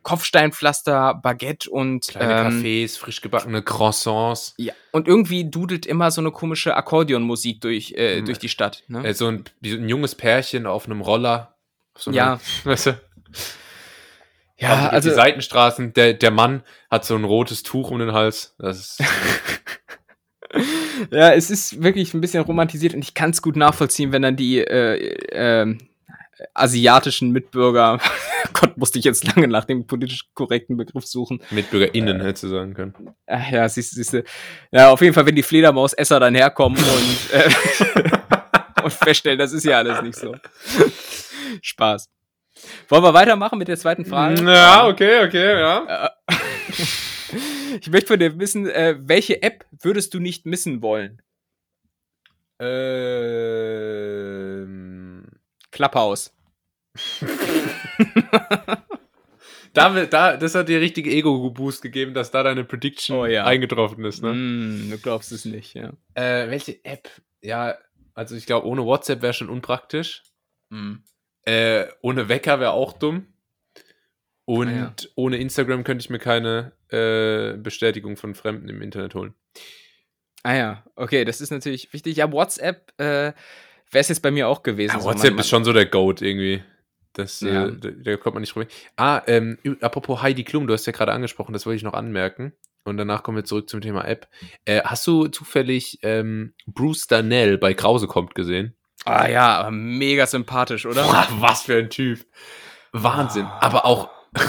Kopfsteinpflaster, Baguette und Kleine ähm, Cafés, frisch gebackene Croissants. ja, und irgendwie dudelt immer so eine komische Akkordeonmusik durch, äh, Mhm. durch die Stadt. Ne? Äh, so, ein, so ein junges Pärchen auf einem Roller. So Ja. Weißt du? Ja, durch also die Seitenstraßen, der, der Mann hat so ein rotes Tuch um den Hals. Das ist, Ja, es ist wirklich ein bisschen romantisiert und ich kann es gut nachvollziehen, wenn dann die äh, äh, asiatischen Mitbürger, Gott, musste ich jetzt lange nach dem politisch korrekten Begriff suchen. MitbürgerInnen hätte du sagen können. Ach ja, siehst du, siehst du. Ja, auf jeden Fall, wenn die Fledermausesser dann herkommen und, äh, und feststellen, das ist ja alles nicht so. Spaß. Wollen wir weitermachen mit der zweiten Frage? Ja, okay, okay, ja. Ich möchte von dir wissen, äh, welche App würdest du nicht missen wollen? Ähm, Klapphaus. da, da, das hat dir richtig Ego-Boost gegeben, dass da deine Prediction Oh ja. eingetroffen ist, ne? Mm, du glaubst es nicht, ja. Äh, welche App? Ja, also ich glaube, ohne WhatsApp wäre schon unpraktisch. Mm. Äh, ohne Wecker wäre auch dumm. Und Ah ja. ohne Instagram könnte ich mir keine äh, Bestätigung von Fremden im Internet holen. Ah ja, okay, das ist natürlich wichtig. Ja, WhatsApp äh, wäre es jetzt bei mir auch gewesen. Ja, so WhatsApp ist schon so der Goat irgendwie. Das, Ja. äh, da, da kommt man nicht rum. Ah, ähm, apropos Heidi Klum, du hast ja gerade angesprochen, das wollte ich noch anmerken. Und danach kommen wir zurück zum Thema App. Äh, hast du zufällig ähm, Bruce Darnell bei Krause kommt gesehen? Ah ja, aber mega sympathisch, oder? Boah, was für ein Typ. Wahnsinn. Ah. Aber auch.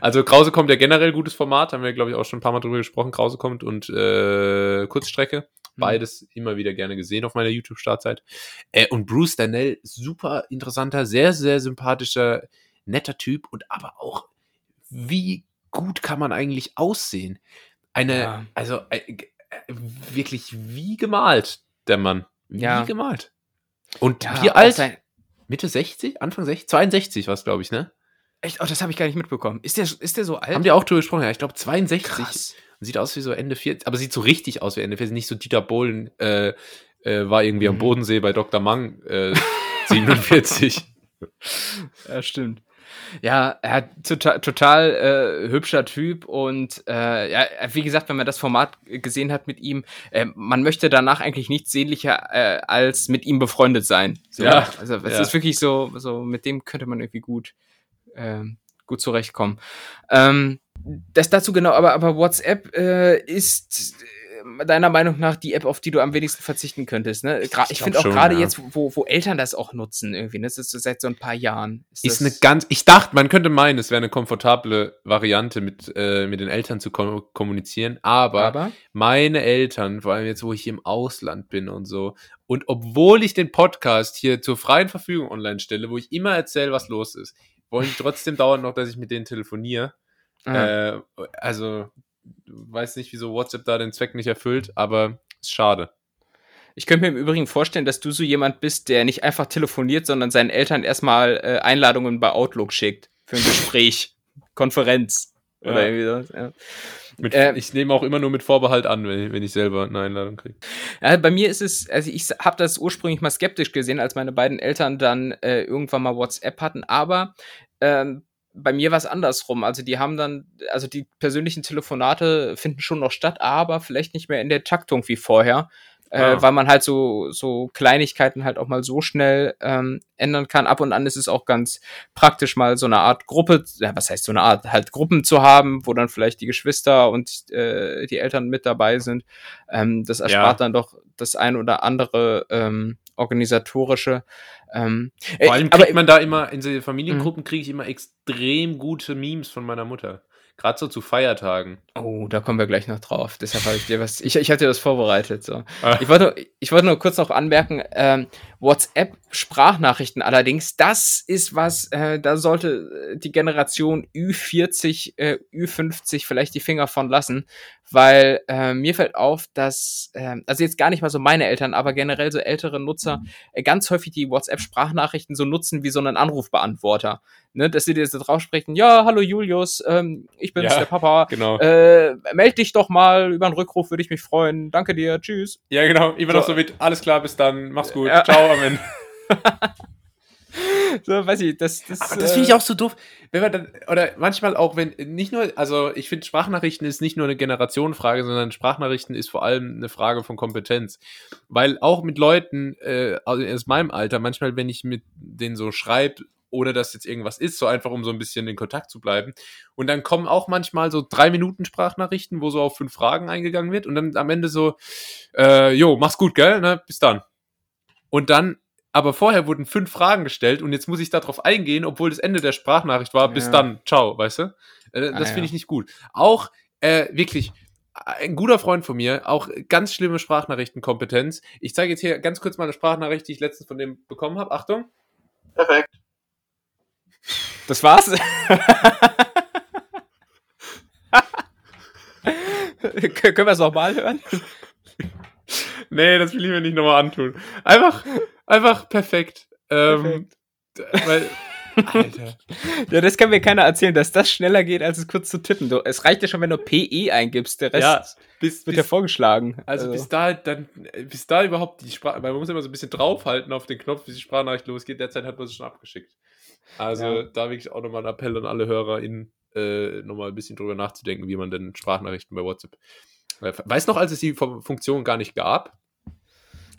Also Krause kommt ja generell gutes Format, haben wir, glaube ich, auch schon ein paar Mal drüber gesprochen. Krause kommt und äh, Kurzstrecke. Beides immer wieder gerne gesehen auf meiner YouTube-Startzeit. Äh, und Bruce Danell, super interessanter, sehr, sehr sympathischer, netter Typ und aber auch, wie gut kann man eigentlich aussehen? Eine, Ja. also äh, äh, wirklich wie gemalt, der Mann. Wie Ja. gemalt. Und Ja, wie alt? sein- Mitte 60? Anfang 60? 62 war es, glaube ich, ne? Echt? Oh, das habe ich gar nicht mitbekommen. Ist der, ist der so alt? Haben die auch drüber gesprochen? Ja, ich glaube 62. Krass. Sieht aus wie so Ende 40, aber sieht so richtig aus wie Ende 40. Nicht so Dieter Bohlen äh, äh, war irgendwie am Mhm. Bodensee bei Dr. Mang äh, 47. Ja, stimmt. Ja, er hat total, total äh, hübscher Typ und äh, ja, wie gesagt, wenn man das Format gesehen hat mit ihm, äh, man möchte danach eigentlich nichts sehnlicher äh, als mit ihm befreundet sein. So, Ja, also es ja. ist wirklich so, so mit dem könnte man irgendwie gut, ähm, gut zurechtkommen. Ähm, das dazu genau, aber, aber WhatsApp äh, ist äh, deiner Meinung nach die App, auf die du am wenigsten verzichten könntest. Ne? Gra- Ich ich finde auch gerade ja. jetzt, wo, wo Eltern das auch nutzen, irgendwie. Ne? Das ist so seit so ein paar Jahren. Ist das- eine ganz, ich dachte, man könnte meinen, es wäre eine komfortable Variante, mit, äh, mit den Eltern zu kom kommunizieren, aber, aber meine Eltern, vor allem jetzt, wo ich im Ausland bin und so, und obwohl ich den Podcast hier zur freien Verfügung online stelle, wo ich immer erzähle, was los ist, wollen die trotzdem dauernd noch, dass ich mit denen telefoniere. Ah. Äh, also, weiß nicht, wieso WhatsApp da den Zweck nicht erfüllt, aber ist schade. Ich könnte mir im Übrigen vorstellen, dass du so jemand bist, der nicht einfach telefoniert, sondern seinen Eltern erstmal äh, Einladungen bei Outlook schickt für ein Gespräch, Konferenz oder Ja. irgendwie so. Ja. Mit, Äh, ich nehme auch immer nur mit Vorbehalt an, wenn, wenn ich selber eine Einladung kriege. Ja, bei mir ist es, also ich habe das ursprünglich mal skeptisch gesehen, als meine beiden Eltern dann äh, irgendwann mal WhatsApp hatten, aber ähm, bei mir war es andersrum. Also die haben dann, also die persönlichen Telefonate finden schon noch statt, aber vielleicht nicht mehr in der Taktung wie vorher. Äh, Ah. weil man halt so, so Kleinigkeiten halt auch mal so schnell ähm, ändern kann. Ab und an ist es auch ganz praktisch, mal so eine Art Gruppe, ja, was heißt so eine Art, halt Gruppen zu haben, wo dann vielleicht die Geschwister und äh, die Eltern mit dabei sind. Ähm, das erspart dann doch das ein oder andere ähm, organisatorische. Ähm, äh, Vor allem aber kriegt man da immer, in so Familiengruppen kriege ich immer extrem gute Memes von meiner Mutter. Gerade so zu Feiertagen. Oh, da kommen wir gleich noch drauf. Deshalb habe ich dir was. Ich, ich hatte dir das vorbereitet. So. Ah. Ich, wollte, ich wollte nur kurz noch anmerken: ähm, WhatsApp-Sprachnachrichten allerdings, das ist was, äh, da sollte äh, die Generation Ü40, äh, Ü50 vielleicht die Finger von lassen, weil äh, mir fällt auf, dass, äh, also jetzt gar nicht mal so meine Eltern, aber generell so ältere Nutzer äh, ganz häufig die WhatsApp-Sprachnachrichten so nutzen wie so einen Anrufbeantworter. Ne, dass sie dir so drauf sprechen: Ja, hallo Julius, ähm, ich bin's, Ja. der Papa. Genau. Äh, meld dich doch mal über einen Rückruf, würde ich mich freuen. Danke dir, tschüss. ja, genau. Immer So. noch so mit, alles klar, bis dann, mach's gut, Ja. ciao, Amen. So, weiß ich, das, das, das finde ich auch so doof, wenn man dann, oder manchmal auch, wenn, nicht nur, also ich finde, Sprachnachrichten ist nicht nur eine Generationenfrage, sondern Sprachnachrichten ist vor allem eine Frage von Kompetenz. Weil auch mit Leuten äh, aus meinem Alter, manchmal, wenn ich mit denen so schreibe, ohne dass jetzt irgendwas ist, so einfach um so ein bisschen in Kontakt zu bleiben. Und dann kommen auch manchmal so drei Minuten Sprachnachrichten, wo so auf fünf Fragen eingegangen wird und dann am Ende so, äh, jo, mach's gut, gell, ne, bis dann. Und dann, aber vorher wurden fünf Fragen gestellt und jetzt muss ich darauf eingehen, obwohl das Ende der Sprachnachricht war, bis Ja. dann, ciao, weißt du? Äh, Ah, das ja. finde ich nicht gut. Auch, äh, wirklich, ein guter Freund von mir, auch ganz schlimme Sprachnachrichtenkompetenz. Ich zeige jetzt hier ganz kurz mal eine Sprachnachricht, die ich letztens von dem bekommen habe. Achtung. Perfekt. Das war's. Kö- Können wir es nochmal hören? Nee, das will ich mir nicht nochmal antun. Einfach, einfach perfekt. Ähm, Weil, Alter. Ja, das kann mir keiner erzählen, dass das schneller geht, als es kurz zu tippen. Du, es reicht ja schon, wenn du PE eingibst. Der Rest Ja, bis, wird ja bis, vorgeschlagen. also bis da dann, bis da überhaupt die Sprache, man muss immer so ein bisschen draufhalten auf den Knopf, bis die Sprachnachricht losgeht. Derzeit hat man es schon abgeschickt. Also Ja. da wirklich auch nochmal ein Appell an alle HörerInnen, äh, nochmal ein bisschen drüber nachzudenken, wie man denn Sprachnachrichten bei WhatsApp. Äh, Weiß noch, als es die Fu- Funktion gar nicht gab?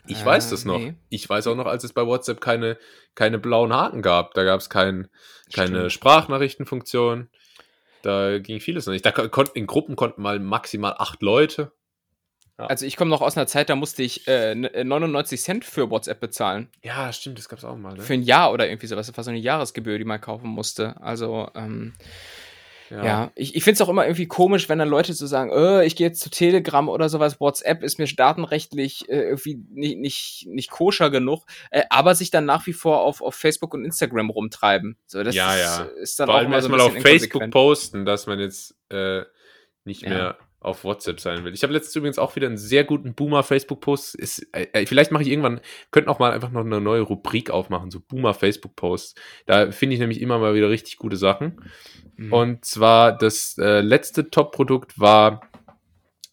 Ich Äh, weiß das noch. nee. Ich weiß auch noch, als es bei WhatsApp keine, keine blauen Haken gab. Da gab es kein, keine Stimmt. Sprachnachrichtenfunktion. Da ging vieles noch nicht. Da kon- konnten in Gruppen konnten mal maximal acht Leute. Also ich komme noch aus einer Zeit, da musste ich äh, n- äh, 99 Cent für WhatsApp bezahlen. Ja, stimmt, das gab es auch mal. Ne? Für ein Jahr oder irgendwie sowas. Das war so eine Jahresgebühr, die man kaufen musste. Also, ähm, ja. Ich, ich finde es auch immer irgendwie komisch, wenn dann Leute so sagen, äh, ich gehe jetzt zu Telegram oder sowas, WhatsApp ist mir datenrechtlich äh, irgendwie nicht, nicht, nicht koscher genug, äh, aber sich dann nach wie vor auf, auf Facebook und Instagram rumtreiben. So, das Ja, ist, ja. ist dann Vor auch allem immer so ein erstmal auf Facebook posten, dass man jetzt äh, nicht Ja. mehr auf WhatsApp sein will. Ich habe letztens übrigens auch wieder einen sehr guten Boomer-Facebook-Post. Äh, äh, vielleicht mache ich irgendwann, könnten auch mal einfach noch eine neue Rubrik aufmachen, so Boomer-Facebook-Posts. Da finde ich nämlich immer mal wieder richtig gute Sachen. Mhm. Und zwar das äh, letzte Top-Produkt war,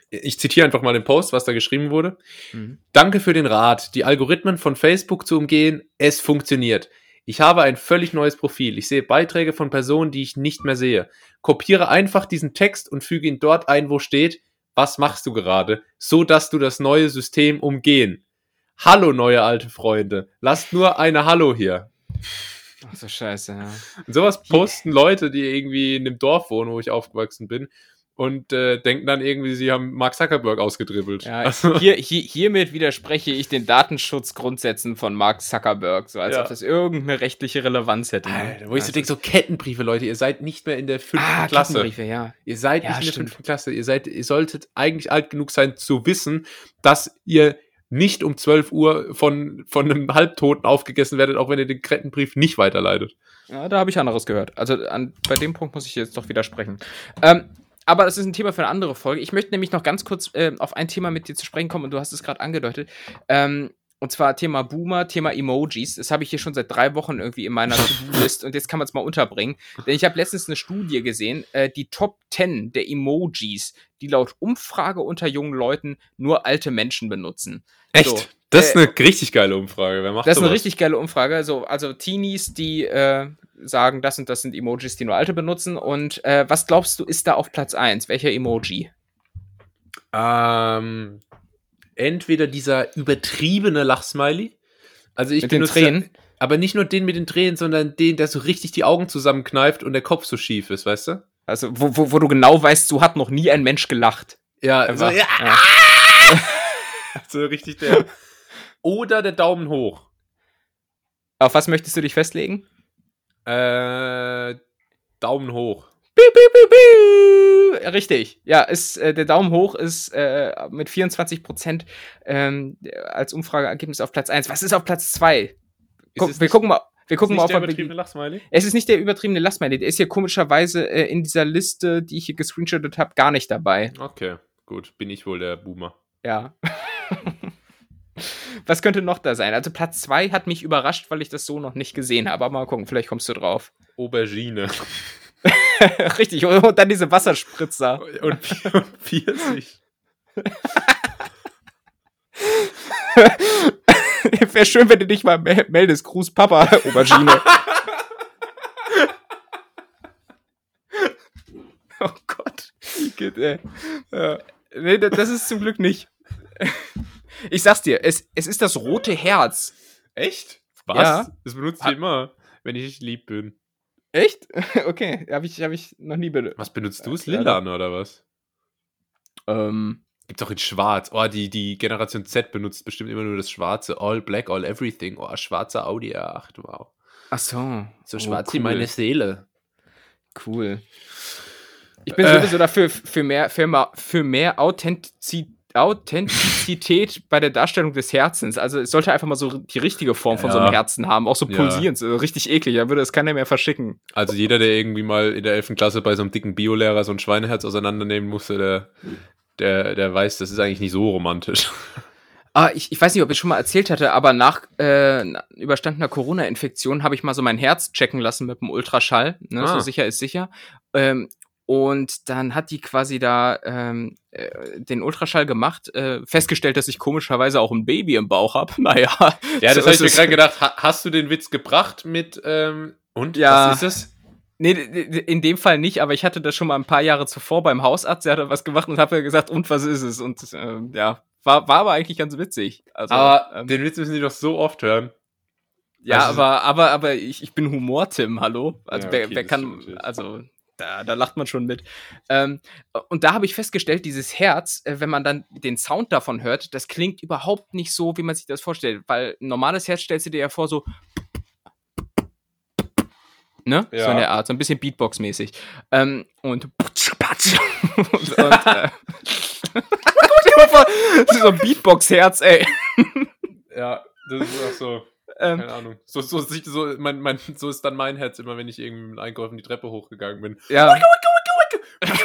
ich zitiere einfach mal den Post, was da geschrieben wurde. Mhm. Danke für den Rat, die Algorithmen von Facebook zu umgehen. Es funktioniert. Ich habe ein völlig neues Profil. Ich sehe Beiträge von Personen, die ich nicht mehr sehe. Kopiere einfach diesen Text und füge ihn dort ein, wo steht, was machst du gerade, so dass du das neue System umgehen. Hallo, neue alte Freunde. Lasst nur eine Hallo hier. Ach so scheiße, ja. Und sowas posten Leute, die irgendwie in dem Dorf wohnen, wo ich aufgewachsen bin, und äh, denken dann irgendwie, sie haben Mark Zuckerberg ausgedribbelt. Ja, Also- hier, hier, hiermit widerspreche ich den Datenschutzgrundsätzen von Mark Zuckerberg, so als Ja. ob das irgendeine rechtliche Relevanz hätte. Alter, wo ich so Also- denke, so Kettenbriefe, Leute, ihr seid nicht mehr in der fünften ah, Klasse. Kettenbriefe, ja. Ihr seid Ja, nicht in der fünften Klasse. Ihr seid, ihr solltet eigentlich alt genug sein zu wissen, dass ihr nicht um 12 Uhr von, von einem Halbtoten aufgegessen werdet, auch wenn ihr den Kettenbrief nicht weiterleitet. Ja, da habe ich anderes gehört. Also an, bei dem Punkt muss ich jetzt doch widersprechen. Ähm, aber das ist ein Thema für eine andere Folge. Ich möchte nämlich noch ganz kurz äh, auf ein Thema mit dir zu sprechen kommen und du hast es gerade angedeutet. Ähm, und zwar Thema Boomer, Thema Emojis. Das habe ich hier schon seit drei Wochen irgendwie in meiner To-Do-List und jetzt kann man es mal unterbringen. Denn ich habe letztens eine Studie gesehen, äh, die Top 10 der Emojis, die laut Umfrage unter jungen Leuten nur alte Menschen benutzen. So, das ist äh, eine richtig geile Umfrage. Wer macht das ist eine sowas? richtig geile Umfrage. So, also Teenies, die äh, sagen, das und das sind Emojis, die nur Alte benutzen. Und äh, was glaubst du, ist da auf Platz 1? Welcher Emoji? Ähm, entweder dieser übertriebene Lachsmiley. Also ich Mit den benutze- Tränen? Aber nicht nur den mit den Tränen, sondern den, der so richtig die Augen zusammenkneift und der Kopf so schief ist, weißt du? Also, wo, wo, wo du genau weißt, so hat noch nie ein Mensch gelacht. Ja, Einfach, so, ja, ja. so richtig der. Oder der Daumen hoch. Auf was möchtest du dich festlegen? Äh, Daumen hoch. Piu, piu, piu. Richtig. Ja, ist, äh, der Daumen hoch ist äh, mit 24 Prozent ähm, als Umfrageergebnis auf Platz 1. Was ist auf Platz 2? Guck, es wir nicht- gucken mal. Wir gucken Ist mal, nicht ob der übertriebene Lachsmiley? Es ist nicht der übertriebene Lastmiley. Der ist hier komischerweise äh, in dieser Liste, die ich hier gescreenshottet habe, gar nicht dabei. Okay, gut. Bin ich wohl der Boomer. Ja. Was könnte noch da sein? Also Platz 2 hat mich überrascht, weil ich das so noch nicht gesehen habe. Aber mal gucken, vielleicht kommst du drauf. Aubergine. Richtig, und dann diese Wasserspritzer. Und, und Pfirsich. Wäre schön, wenn du dich mal mel- meldest. Gruß Papa, Aubergine. oh Gott. Ey. Ja. Nee, da- das ist zum Glück nicht. Ich sag's dir, es, es ist das rote Herz. Echt? Was? Ja. Das benutzt ihr immer. wenn ich lieb bin. Echt? Okay, habe ich, hab ich noch nie benutzt. Was benutzt du? Es Ja, Lilan oder was? Ähm, Gibt's auch in Schwarz. Oh, die, die Generation Z benutzt bestimmt immer nur das Schwarze. All Black, All Everything. Oh, schwarzer Audi R8. Wow. ach so. So Oh, schwarz cool. wie meine Seele. Cool. Ich bin Äh. sowieso dafür für mehr, für mehr, für mehr Authentizi Authentizität bei der Darstellung des Herzens. Also es sollte einfach mal so die richtige Form von so Ja. einem Herzen haben, auch so Ja. pulsierend, so richtig eklig. Da würde es keiner mehr verschicken. Also jeder, der irgendwie mal in der 11. Klasse bei so einem dicken Biolehrer so ein Schweineherz auseinandernehmen musste, der, der, der weiß, das ist eigentlich nicht so romantisch. Ah, ich, ich weiß nicht, ob ich schon mal erzählt hatte, aber nach äh, überstandener Corona-Infektion habe ich mal so mein Herz checken lassen mit dem Ultraschall. Ne? So Ah. sicher ist sicher. Ähm, und dann hat die quasi da ähm, äh, den Ultraschall gemacht, äh, festgestellt, dass ich komischerweise auch ein Baby im Bauch habe. Naja. Ja, das so habe ich mir gerade gedacht. Ha hast du den Witz gebracht mit, ähm, und? Ja. Was ist es? Nee, in dem Fall nicht, aber ich hatte das schon mal ein paar Jahre zuvor beim Hausarzt, der hat was gemacht und habe gesagt, und was ist es? Und ähm, ja, war, war aber eigentlich ganz witzig. Also, Aber ähm, den Witz müssen die doch so oft hören. Ja, Also- aber, aber, aber ich, ich bin Humor, Tim, hallo? Also Ja, wer, okay, wer das kann, also da, da lacht man schon mit. Ähm, und da habe ich festgestellt, dieses Herz, äh, wenn man dann den Sound davon hört, das klingt überhaupt nicht so, wie man sich das vorstellt. Weil ein normales Herz stellst du dir ja vor, so. Ne? So Ja. in der Art, so ein bisschen Beatbox-mäßig. Ähm, und. und, und äh, so ein Beatbox-Herz, ey. Ja, das ist auch so. Ähm, Keine Ahnung. So, so, so, mein, mein, so ist dann mein Herz immer, wenn ich irgendwie mit Einkaufen die Treppe hochgegangen bin. Ja.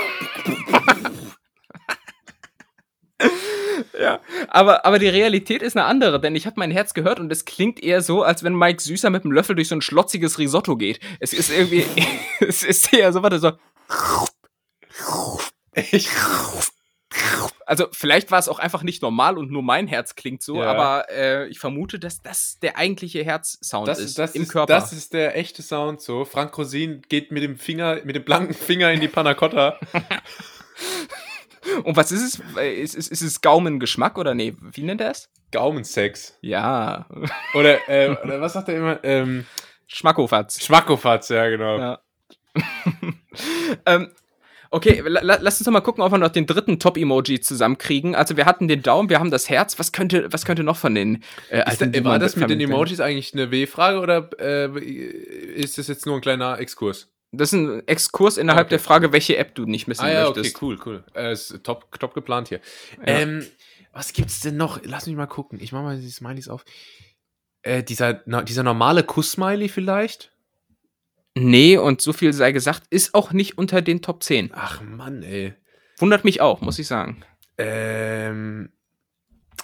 ja, aber, aber die Realität ist eine andere, denn ich habe mein Herz gehört und es klingt eher so, als wenn Mike Süßer mit einem Löffel durch so ein schlotziges Risotto geht. Es ist irgendwie, es ist eher so, warte, so. Ich, Also vielleicht war es auch einfach nicht normal und nur mein Herz klingt so, Ja. aber äh, ich vermute, dass das der eigentliche Herzsound das, ist das, im ist, Körper. das ist der echte Sound so. Frank Rosin geht mit dem Finger, mit dem blanken Finger in die Panna Cotta. und was ist es? Ist, ist, ist es Gaumengeschmack oder nee? Wie nennt er es? Gaumensex. Ja, Oder, äh, oder was sagt er immer? Ähm, Schmackofatz. Schmackofatz, ja, genau. Ja. ähm, okay, la la- lass uns doch mal gucken, ob wir noch den dritten Top-Emoji zusammenkriegen. Also wir hatten den Daumen, wir haben das Herz. Was könnte, was könnte noch von den äh, Ist alten da, war das mit den? Emojis eigentlich eine W-Frage oder äh, ist das jetzt nur ein kleiner Exkurs? Das ist ein Exkurs innerhalb Okay. der Frage, welche App du nicht missen Ah ja, okay, möchtest. cool, cool. Äh, ist top, top geplant hier. Ja. Ähm, was gibt's denn noch? Lass mich mal gucken. Ich mach mal die Smileys auf. Äh, dieser, na, dieser normale Kuss-Smiley vielleicht? Nee, und so viel sei gesagt, ist auch nicht unter den Top 10. Ach Mann, ey. Wundert mich auch, muss ich sagen. Ähm,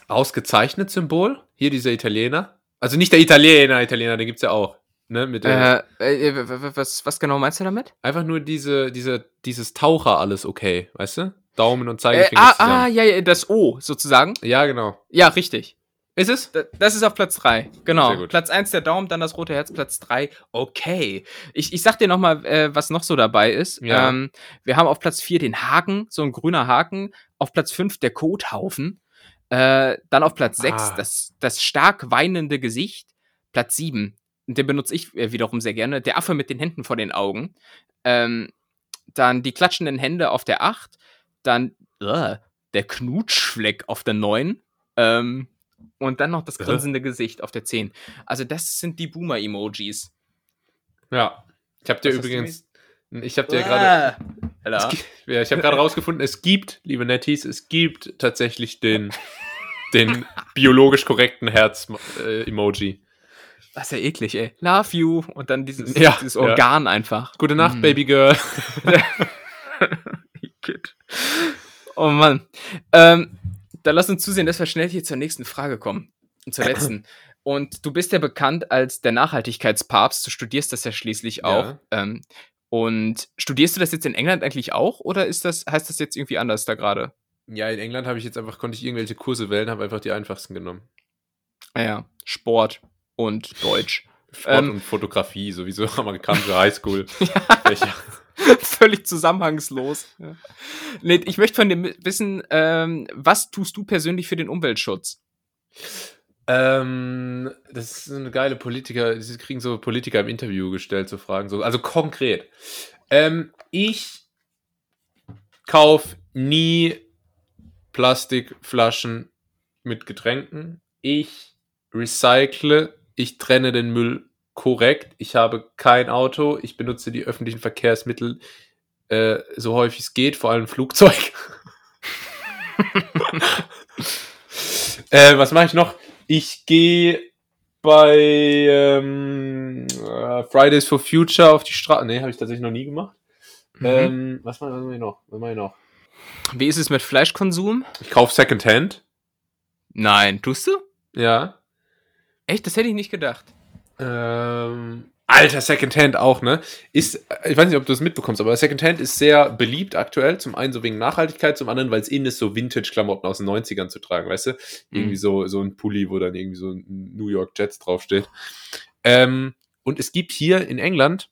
ausgezeichnet Symbol. Hier dieser Italiener. Also nicht der Italiener, Italiener, den gibt's ja auch. Ne, mit Äh, äh, w- was, was genau meinst du damit? einfach nur diese, diese, dieses Taucher alles okay, weißt du? Daumen und Äh, Zeigefinger ah, zusammen. ah, ja, ja, das O sozusagen. Ja, genau. Ja, richtig. Ist es? Da- Das ist auf Platz 3. Genau. Platz 1 der Daumen, dann das rote Herz, Platz 3. Okay. Ich, ich sag dir nochmal, äh, was noch so dabei ist. Ja. Ähm, wir haben auf Platz 4 den Haken, so ein grüner Haken. Auf Platz 5 der Kothaufen. Äh, dann auf Platz 6 Ah. das, das stark weinende Gesicht. Platz 7, den benutze ich äh, wiederum sehr gerne. Der Affe mit den Händen vor den Augen. Ähm, dann die klatschenden Hände auf der 8. Dann äh, der Knutschfleck auf der 9. Ähm, und dann noch das Äh. grinsende Gesicht auf der 10. Also das sind die Boomer-Emojis. Ja. Ich habe dir Was übrigens, ich habe dir gerade, Äh, Alter. es gi- ja, ich habe gerade rausgefunden, es gibt, liebe Netties, es gibt tatsächlich den, den biologisch korrekten Herz-Emoji. Das ist ja eklig, ey. Love you. Und dann dieses, Ja, dieses ja. Organ einfach. Gute Nacht, Mm. Baby Girl. Oh Mann. Ähm, dann lass uns zusehen, dass wir schnell hier zur nächsten Frage kommen. Und zur letzten. Und du bist ja bekannt als der Nachhaltigkeitspapst. Du studierst das ja schließlich auch. Ja. Ähm, und studierst du das jetzt in England eigentlich auch? Oder ist das, heißt das jetzt irgendwie anders da gerade? Ja, in England habe ich jetzt einfach, konnte ich irgendwelche Kurse wählen, habe einfach die einfachsten genommen. Ah Sport und Deutsch. Sport Ähm. und Fotografie, sowieso amerikanische Highschool. Fächer. Völlig zusammenhangslos. Ja. Ich möchte von dir wissen, ähm, was tust du persönlich für den Umweltschutz? Ähm, das ist eine geile Politiker, sie kriegen so Politiker im Interview gestellt, so Fragen, so, also konkret. Ähm, ich kauf nie Plastikflaschen mit Getränken. Ich recycle, ich trenne den Müll korrekt. Ich habe kein Auto, ich benutze die öffentlichen Verkehrsmittel äh, so häufig es geht, vor allem Flugzeug. äh, was mache ich noch? Ich gehe bei ähm, äh, Fridays for Future auf die Straße. Nee, habe ich tatsächlich noch nie gemacht. Mhm. Ähm, was mache mach ich noch? Was mache ich noch? Wie ist es mit Fleischkonsum? Ich kaufe Secondhand. Nein, tust du? Ja. Echt? Das hätte ich nicht gedacht. Ähm, Alter, Secondhand auch, ne? Ist, ich weiß nicht, ob du es mitbekommst, aber Secondhand ist sehr beliebt aktuell. Zum einen so wegen Nachhaltigkeit, zum anderen, weil es in ist, so Vintage-Klamotten aus den 90ern zu tragen, weißt du? Irgendwie Mhm. so, so ein Pulli, wo dann irgendwie so ein New York Jets draufsteht. Ähm, und es gibt hier in England,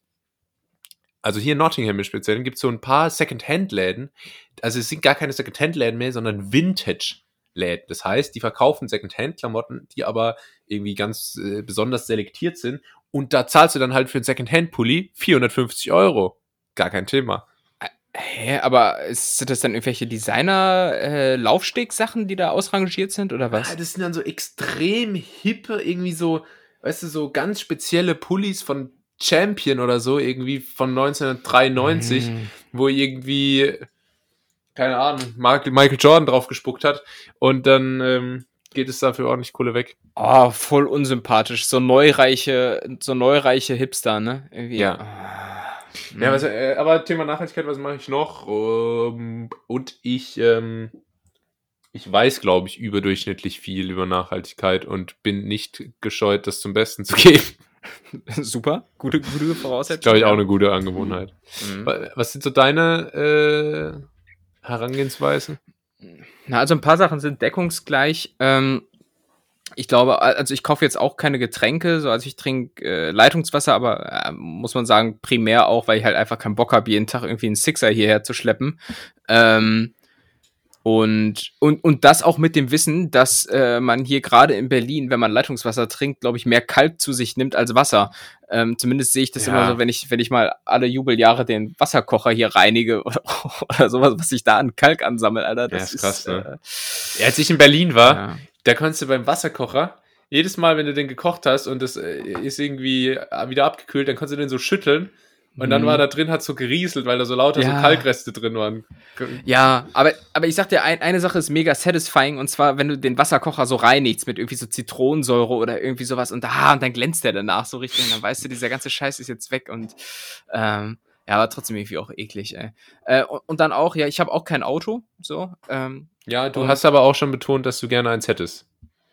also hier in Nottingham im Speziellen, gibt es so ein paar Secondhand-Läden. Also es sind gar keine Secondhand-Läden mehr, sondern Vintage-Läden. Das heißt, die verkaufen Secondhand-Klamotten, die aber irgendwie ganz äh, besonders selektiert sind. Und da zahlst du dann halt für einen Secondhand-Pulli 450 Euro. Gar kein Thema. Hä, aber ist- sind das dann irgendwelche Designer-Laufsteg-Sachen, die da ausrangiert sind oder Ah, was? das sind dann so extrem hippe, irgendwie so, weißt du, so ganz spezielle Pullis von Champion oder so, irgendwie von 1993, Hm. wo irgendwie, keine Ahnung, Michael Jordan drauf gespuckt hat. Und dann ähm, geht es dafür ordentlich Kohle weg. Oh, voll unsympathisch. So neureiche, so neureiche Hipster, ne? Irgendwie. Ja. Ah. Ja, was, äh, aber Thema Nachhaltigkeit, was mache ich noch? Ähm, und ich, ähm, ich weiß, glaube ich, überdurchschnittlich viel über Nachhaltigkeit und bin nicht gescheut, das zum Besten zu geben. Super, gute, gute Voraussetzung. glaube ich, auch eine gute Angewohnheit. Mhm. Wa- Was sind so deine äh, Herangehensweisen? Na, also ein paar Sachen sind deckungsgleich. Ähm, ich glaube, also ich kaufe jetzt auch keine Getränke, so also ich trinke äh, Leitungswasser, aber äh, muss man sagen, primär auch, weil ich halt einfach keinen Bock habe, jeden Tag irgendwie einen Sixer hierher zu schleppen. Ähm, und, und, und das auch mit dem Wissen, dass äh, man hier gerade in Berlin, wenn man Leitungswasser trinkt, glaube ich, mehr Kalk zu sich nimmt als Wasser. Ähm, zumindest sehe ich das Ja. immer so, wenn ich, wenn ich mal alle Jubeljahre den Wasserkocher hier reinige oder, oder sowas, was ich da an Kalk ansammle, Alter. Das ist krass, ne? äh, Ja, als ich in Berlin war, ja. da konntest du beim Wasserkocher, jedes Mal, wenn du den gekocht hast und das äh, ist irgendwie äh, wieder abgekühlt, dann konntest du den so schütteln und dann Mhm. war da drin, hat so gerieselt, weil da so lauter so Ja. Kalkreste drin waren. Ja, aber, aber ich sag dir, ein, eine Sache ist mega satisfying und zwar, wenn du den Wasserkocher so reinigst mit irgendwie so Zitronensäure oder irgendwie sowas und, ah, und dann glänzt der danach so richtig und dann weißt du, dieser ganze Scheiß ist jetzt weg und ähm, ja, aber trotzdem irgendwie auch eklig, ey. Äh, und, und dann auch, ja, ich habe auch kein Auto, so. Ähm, Ja, du hast aber auch schon betont, dass du gerne eins hättest.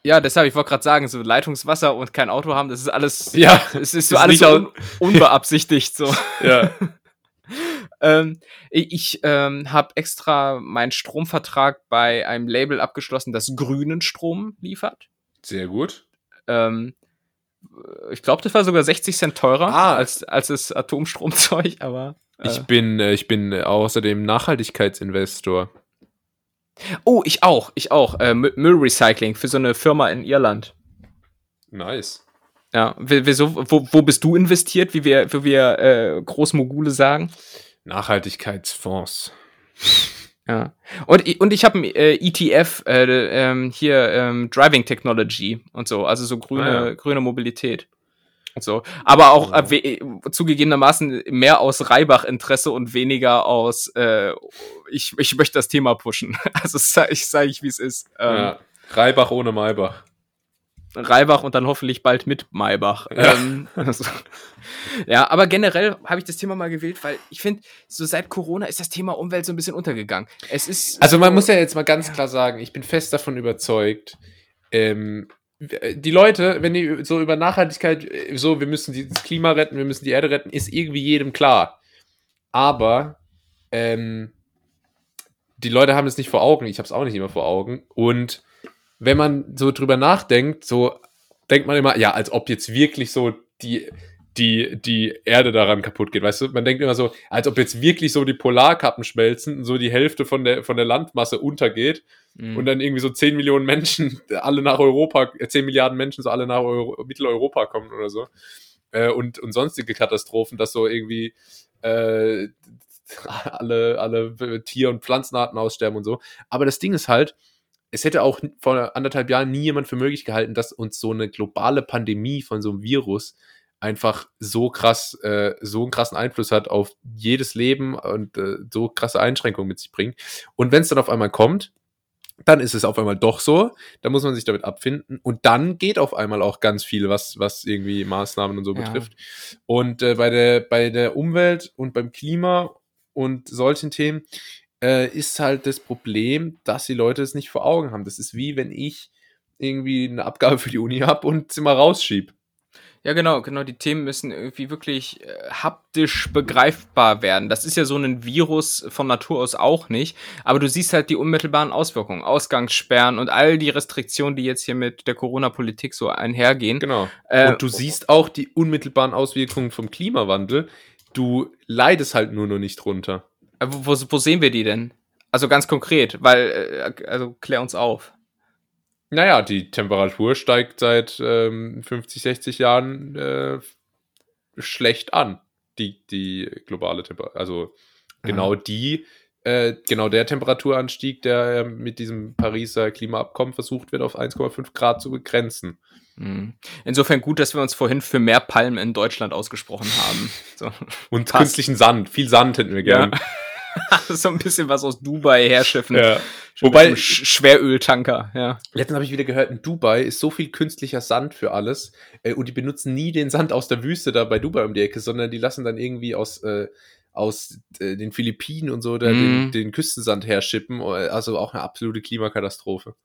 Ja, deshalb, ich wollte gerade sagen, so Leitungswasser und kein Auto haben, das ist alles, Ja, es ist so ist alles so un unbeabsichtigt, so. ja. ähm, ich ich ähm, habe extra meinen Stromvertrag bei einem Label abgeschlossen, das grünen Strom liefert. Sehr gut. Ähm, ich glaube, das war sogar 60 Cent teurer Ah. als, als das Atomstromzeug, aber. Äh, Ich bin, äh, ich bin äh, außerdem Nachhaltigkeitsinvestor. Oh, ich auch, ich auch. Äh, Mü- Müllrecycling für so eine Firma in Irland. Nice. Ja, wieso, wo, wo bist du investiert, wie wir, wie wir äh, Großmogule sagen? Nachhaltigkeitsfonds. Ja. Und, und ich habe ein äh, ETF, äh, ähm, hier ähm, Driving Technology und so, also so grüne, Ah, ja. grüne Mobilität. So. Aber auch Ja. äh, zugegebenermaßen mehr aus Reibach-Interesse und weniger aus, äh, ich, ich möchte das Thema pushen. Also sag ich sage ich, wie es ist. Ähm, Ja. Reibach ohne Maybach. Reibach und dann hoffentlich bald mit Maybach. Ja. Ähm, also, ja, aber generell habe ich das Thema mal gewählt, weil ich finde, so seit Corona ist das Thema Umwelt so ein bisschen untergegangen. Es ist Also man so- muss ja jetzt mal ganz klar sagen, ich bin fest davon überzeugt, ähm, die Leute, wenn die so über Nachhaltigkeit, äh, so wir müssen das Klima retten, wir müssen die Erde retten, ist irgendwie jedem klar. Aber ähm, die Leute haben es nicht vor Augen, ich habe es auch nicht immer vor Augen. Und wenn man so drüber nachdenkt, so denkt man immer, ja, als ob jetzt wirklich so die die, die Erde daran kaputt geht. Weißt du, man denkt immer so, als ob jetzt wirklich so die Polarkappen schmelzen und so die Hälfte von der, von der Landmasse untergeht Mhm. und dann irgendwie so 10 Millionen Menschen alle nach Europa, äh, 10 Milliarden Menschen so alle nach Euro, Mitteleuropa kommen oder so. Äh, und, und sonstige Katastrophen, dass so irgendwie äh, alle, alle Tier- und Pflanzenarten aussterben und so. Aber das Ding ist halt, es hätte auch vor anderthalb Jahren nie jemand für möglich gehalten, dass uns so eine globale Pandemie von so einem Virus einfach so krass, äh, so einen krassen Einfluss hat auf jedes Leben und äh, so krasse Einschränkungen mit sich bringt. Und wenn es dann auf einmal kommt, dann ist es auf einmal doch so, da muss man sich damit abfinden und dann geht auf einmal auch ganz viel, was, was irgendwie Maßnahmen und so Ja. betrifft. Und äh, bei, der, bei der Umwelt und beim Klima und solchen Themen äh, ist halt das Problem, dass die Leute es nicht vor Augen haben. Das ist wie wenn ich irgendwie eine Abgabe für die Uni habe und sie mal rausschieb. Ja, genau, genau. Die Themen müssen irgendwie wirklich äh, haptisch begreifbar werden. Das ist ja so ein Virus von Natur aus auch nicht. Aber du siehst halt die unmittelbaren Auswirkungen. Ausgangssperren und all die Restriktionen, die jetzt hier mit der Corona-Politik so einhergehen. Genau. Äh, und du siehst auch die unmittelbaren Auswirkungen vom Klimawandel. Du leidest halt nur noch nicht drunter. Äh, Wo, wo, wo sehen wir die denn? Also ganz konkret, weil, äh, also klär uns auf. Naja, die Temperatur steigt seit ähm, 50, 60 Jahren äh, schlecht an. Die, die globale Temperatur. Also genau die, äh, genau der Temperaturanstieg, der äh, mit diesem Pariser Klimaabkommen versucht wird, auf 1,5 Grad zu begrenzen. Mhm. Insofern gut, dass wir uns vorhin für mehr Palmen in Deutschland ausgesprochen haben. So, Und Passt. künstlichen Sand. Viel Sand hätten wir Ja. so ein bisschen was aus Dubai herschiffen. Ja. Wobei- Sch Schweröltanker, ja. Letztens habe ich wieder gehört, in Dubai ist so viel künstlicher Sand für alles äh, und die benutzen nie den Sand aus der Wüste da bei Dubai um die Ecke, sondern die lassen dann irgendwie aus, äh, aus äh, den Philippinen und so da den, Mhm. den Küstensand herschippen. Also auch eine absolute Klimakatastrophe.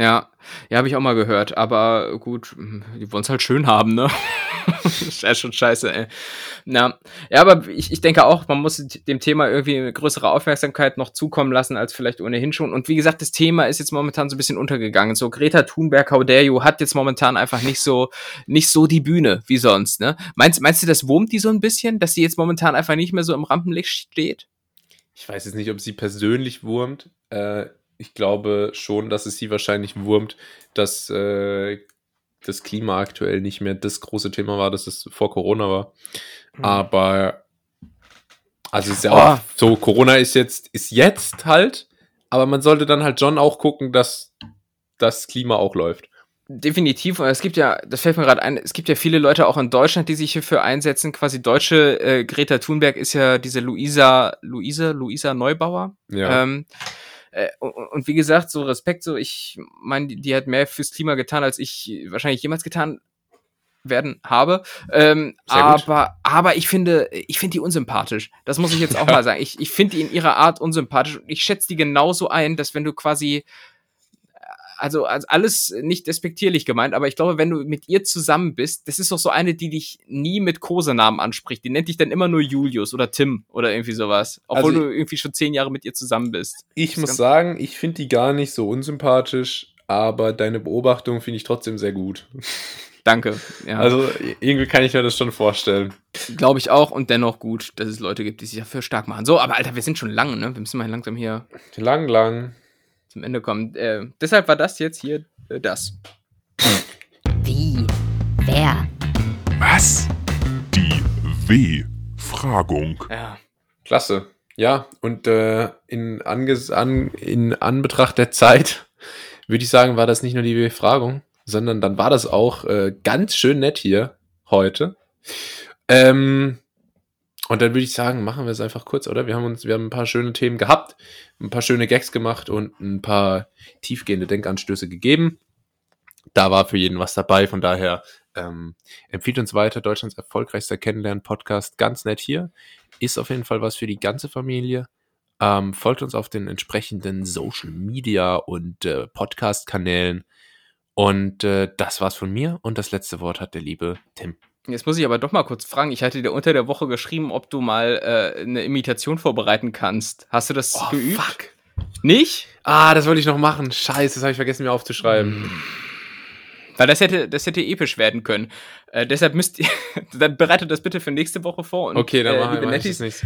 Ja, ja, habe ich auch mal gehört. Aber gut, die wollen es halt schön haben, ne? ist ja schon scheiße, ey. Na, ja, aber ich, ich denke auch, man muss dem Thema irgendwie eine größere Aufmerksamkeit noch zukommen lassen, als vielleicht ohnehin schon. Und wie gesagt, das Thema ist jetzt momentan so ein bisschen untergegangen. So, Greta Thunberg, how dare you, hat jetzt momentan einfach nicht so, nicht so die Bühne wie sonst, ne? Meinst, meinst du, das wurmt die so ein bisschen, dass sie jetzt momentan einfach nicht mehr so im Rampenlicht steht? Ich weiß jetzt nicht, ob sie persönlich wurmt. Äh, ich glaube schon, dass es sie wahrscheinlich wurmt, dass äh, das Klima aktuell nicht mehr das große Thema war, das es vor Corona war. Aber also es ist ja Oh. auch so, Corona ist jetzt, ist jetzt halt, aber man sollte dann halt schon auch gucken, dass das Klima auch läuft. Definitiv. Und es gibt ja, das fällt mir gerade ein, es gibt ja viele Leute auch in Deutschland, die sich hierfür einsetzen. Quasi deutsche äh, Greta Thunberg ist ja diese Luisa, Luise, Luisa Neubauer. Ja. Ähm, äh, und, und wie gesagt, so Respekt, so ich meine, die, die hat mehr fürs Klima getan, als ich wahrscheinlich jemals getan werden habe. Ähm, aber, aber ich finde, ich finde die unsympathisch. Das muss ich jetzt auch mal sagen. Ich, ich finde die in ihrer Art unsympathisch. Und ich schätze die genauso ein, dass wenn du quasi also, also alles nicht despektierlich gemeint, aber ich glaube, wenn du mit ihr zusammen bist, das ist doch so eine, die dich nie mit Kosenamen anspricht. Die nennt dich dann immer nur Julius oder Tim oder irgendwie sowas. Obwohl Also- du irgendwie schon zehn Jahre mit ihr zusammen bist. Ich muss sagen, ich finde die gar nicht so unsympathisch, aber deine Beobachtung finde ich trotzdem sehr gut. Danke. Ja, Also irgendwie kann ich mir das schon vorstellen. glaube ich auch und dennoch gut, dass es Leute gibt, die sich dafür stark machen. So, aber Alter, wir sind schon lang, ne? Wir müssen mal langsam hier Lang, lang. Zum Ende kommen. Äh, deshalb war das jetzt hier äh, das. Wie? Wer? Was? Die W-Fragung. Ja. Klasse. Ja, und äh, in, Anges an, in Anbetracht der Zeit würde ich sagen, war das nicht nur die Befragung, sondern dann war das auch äh, ganz schön nett hier heute. Ähm, und dann würde ich sagen, machen wir es einfach kurz, oder? Wir haben uns, wir haben ein paar schöne Themen gehabt, ein paar schöne Gags gemacht und ein paar tiefgehende Denkanstöße gegeben. Da war für jeden was dabei, von daher ähm, empfiehlt uns weiter, Deutschlands erfolgreichster Kennenlernen-Podcast, ganz nett hier. Ist auf jeden Fall was für die ganze Familie. Ähm, folgt uns auf den entsprechenden Social Media und äh, Podcast-Kanälen. Und äh, das war's von mir. Und das letzte Wort hat der liebe Tim. Jetzt muss ich aber doch mal kurz fragen. Ich hatte dir unter der Woche geschrieben, ob du mal äh, eine Imitation vorbereiten kannst. Hast du das geübt? Oh, fuck. Nicht? Ah, das wollte ich noch machen. Scheiße, das habe ich vergessen mir aufzuschreiben. Weil das hätte, das hätte episch werden können. Äh, deshalb müsst ihr, dann bereitet das bitte für nächste Woche vor. Und, Okay, dann äh, machen wir das nicht.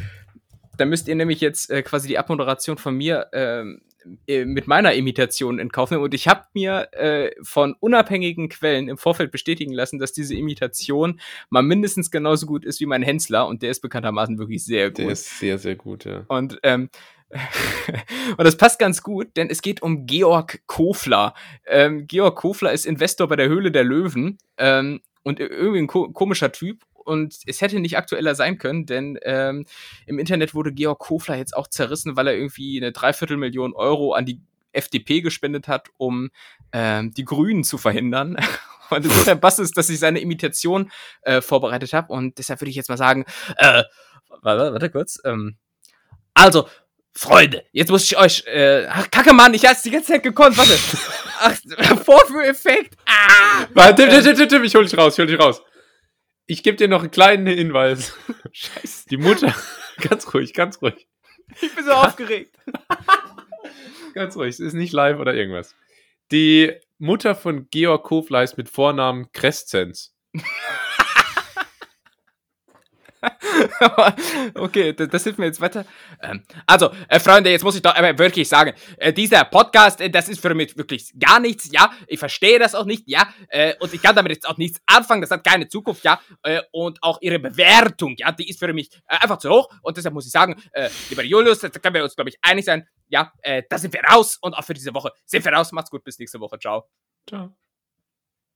dann müsst ihr nämlich jetzt äh, quasi die Abmoderation von mir ähm, äh, mit meiner Imitation in Kauf nehmen. Und ich habe mir äh, von unabhängigen Quellen im Vorfeld bestätigen lassen, dass diese Imitation mal mindestens genauso gut ist wie mein Hensler. Und der ist bekanntermaßen wirklich sehr gut. Der ist sehr, sehr gut, ja. Und, ähm, und das passt ganz gut, denn es geht um Georg Kofler. Ähm, Georg Kofler ist Investor bei der Höhle der Löwen ähm, und irgendwie ein ko komischer Typ. Und es hätte nicht aktueller sein können, denn ähm, im Internet wurde Georg Kofler jetzt auch zerrissen, weil er irgendwie eine Dreiviertelmillion Euro an die FDP gespendet hat, um ähm, die Grünen zu verhindern. Und insofern passt es, dass ich seine Imitation äh, vorbereitet habe. Und deshalb würde ich jetzt mal sagen, äh, warte, warte kurz. Ähm, also, Freunde, jetzt muss ich euch. Äh, ach, Kacke, Mann, ich hab's die ganze Zeit gekonnt. Warte. Ach, Vorführeffekt. Ah! Warte, Tim, Tim, Tim, Tim, ich hol dich raus, ich hol dich raus. Ich gebe dir noch einen kleinen Hinweis. Scheiße. Die Mutter, ganz ruhig, ganz ruhig, Ich bin so aufgeregt. ganz ruhig. Es ist nicht live oder irgendwas. Die Mutter von Georg Kofler heißt mit Vornamen Crescenz. okay, das, das hilft mir jetzt weiter. Ähm, also, äh, Freunde, jetzt muss ich doch aber wirklich sagen, äh, dieser Podcast, äh, das ist für mich wirklich gar nichts, ja. Ich verstehe das auch nicht, ja. Äh, und ich kann damit jetzt auch nichts anfangen, das hat keine Zukunft, ja. Äh, und auch ihre Bewertung, ja, die ist für mich äh, einfach zu hoch. Und deshalb muss ich sagen, äh, lieber Julius, da können wir uns, glaube ich, einig sein. Ja, äh, da sind wir raus. Und auch für diese Woche sind wir raus. Macht's gut, bis nächste Woche. Ciao. Ciao.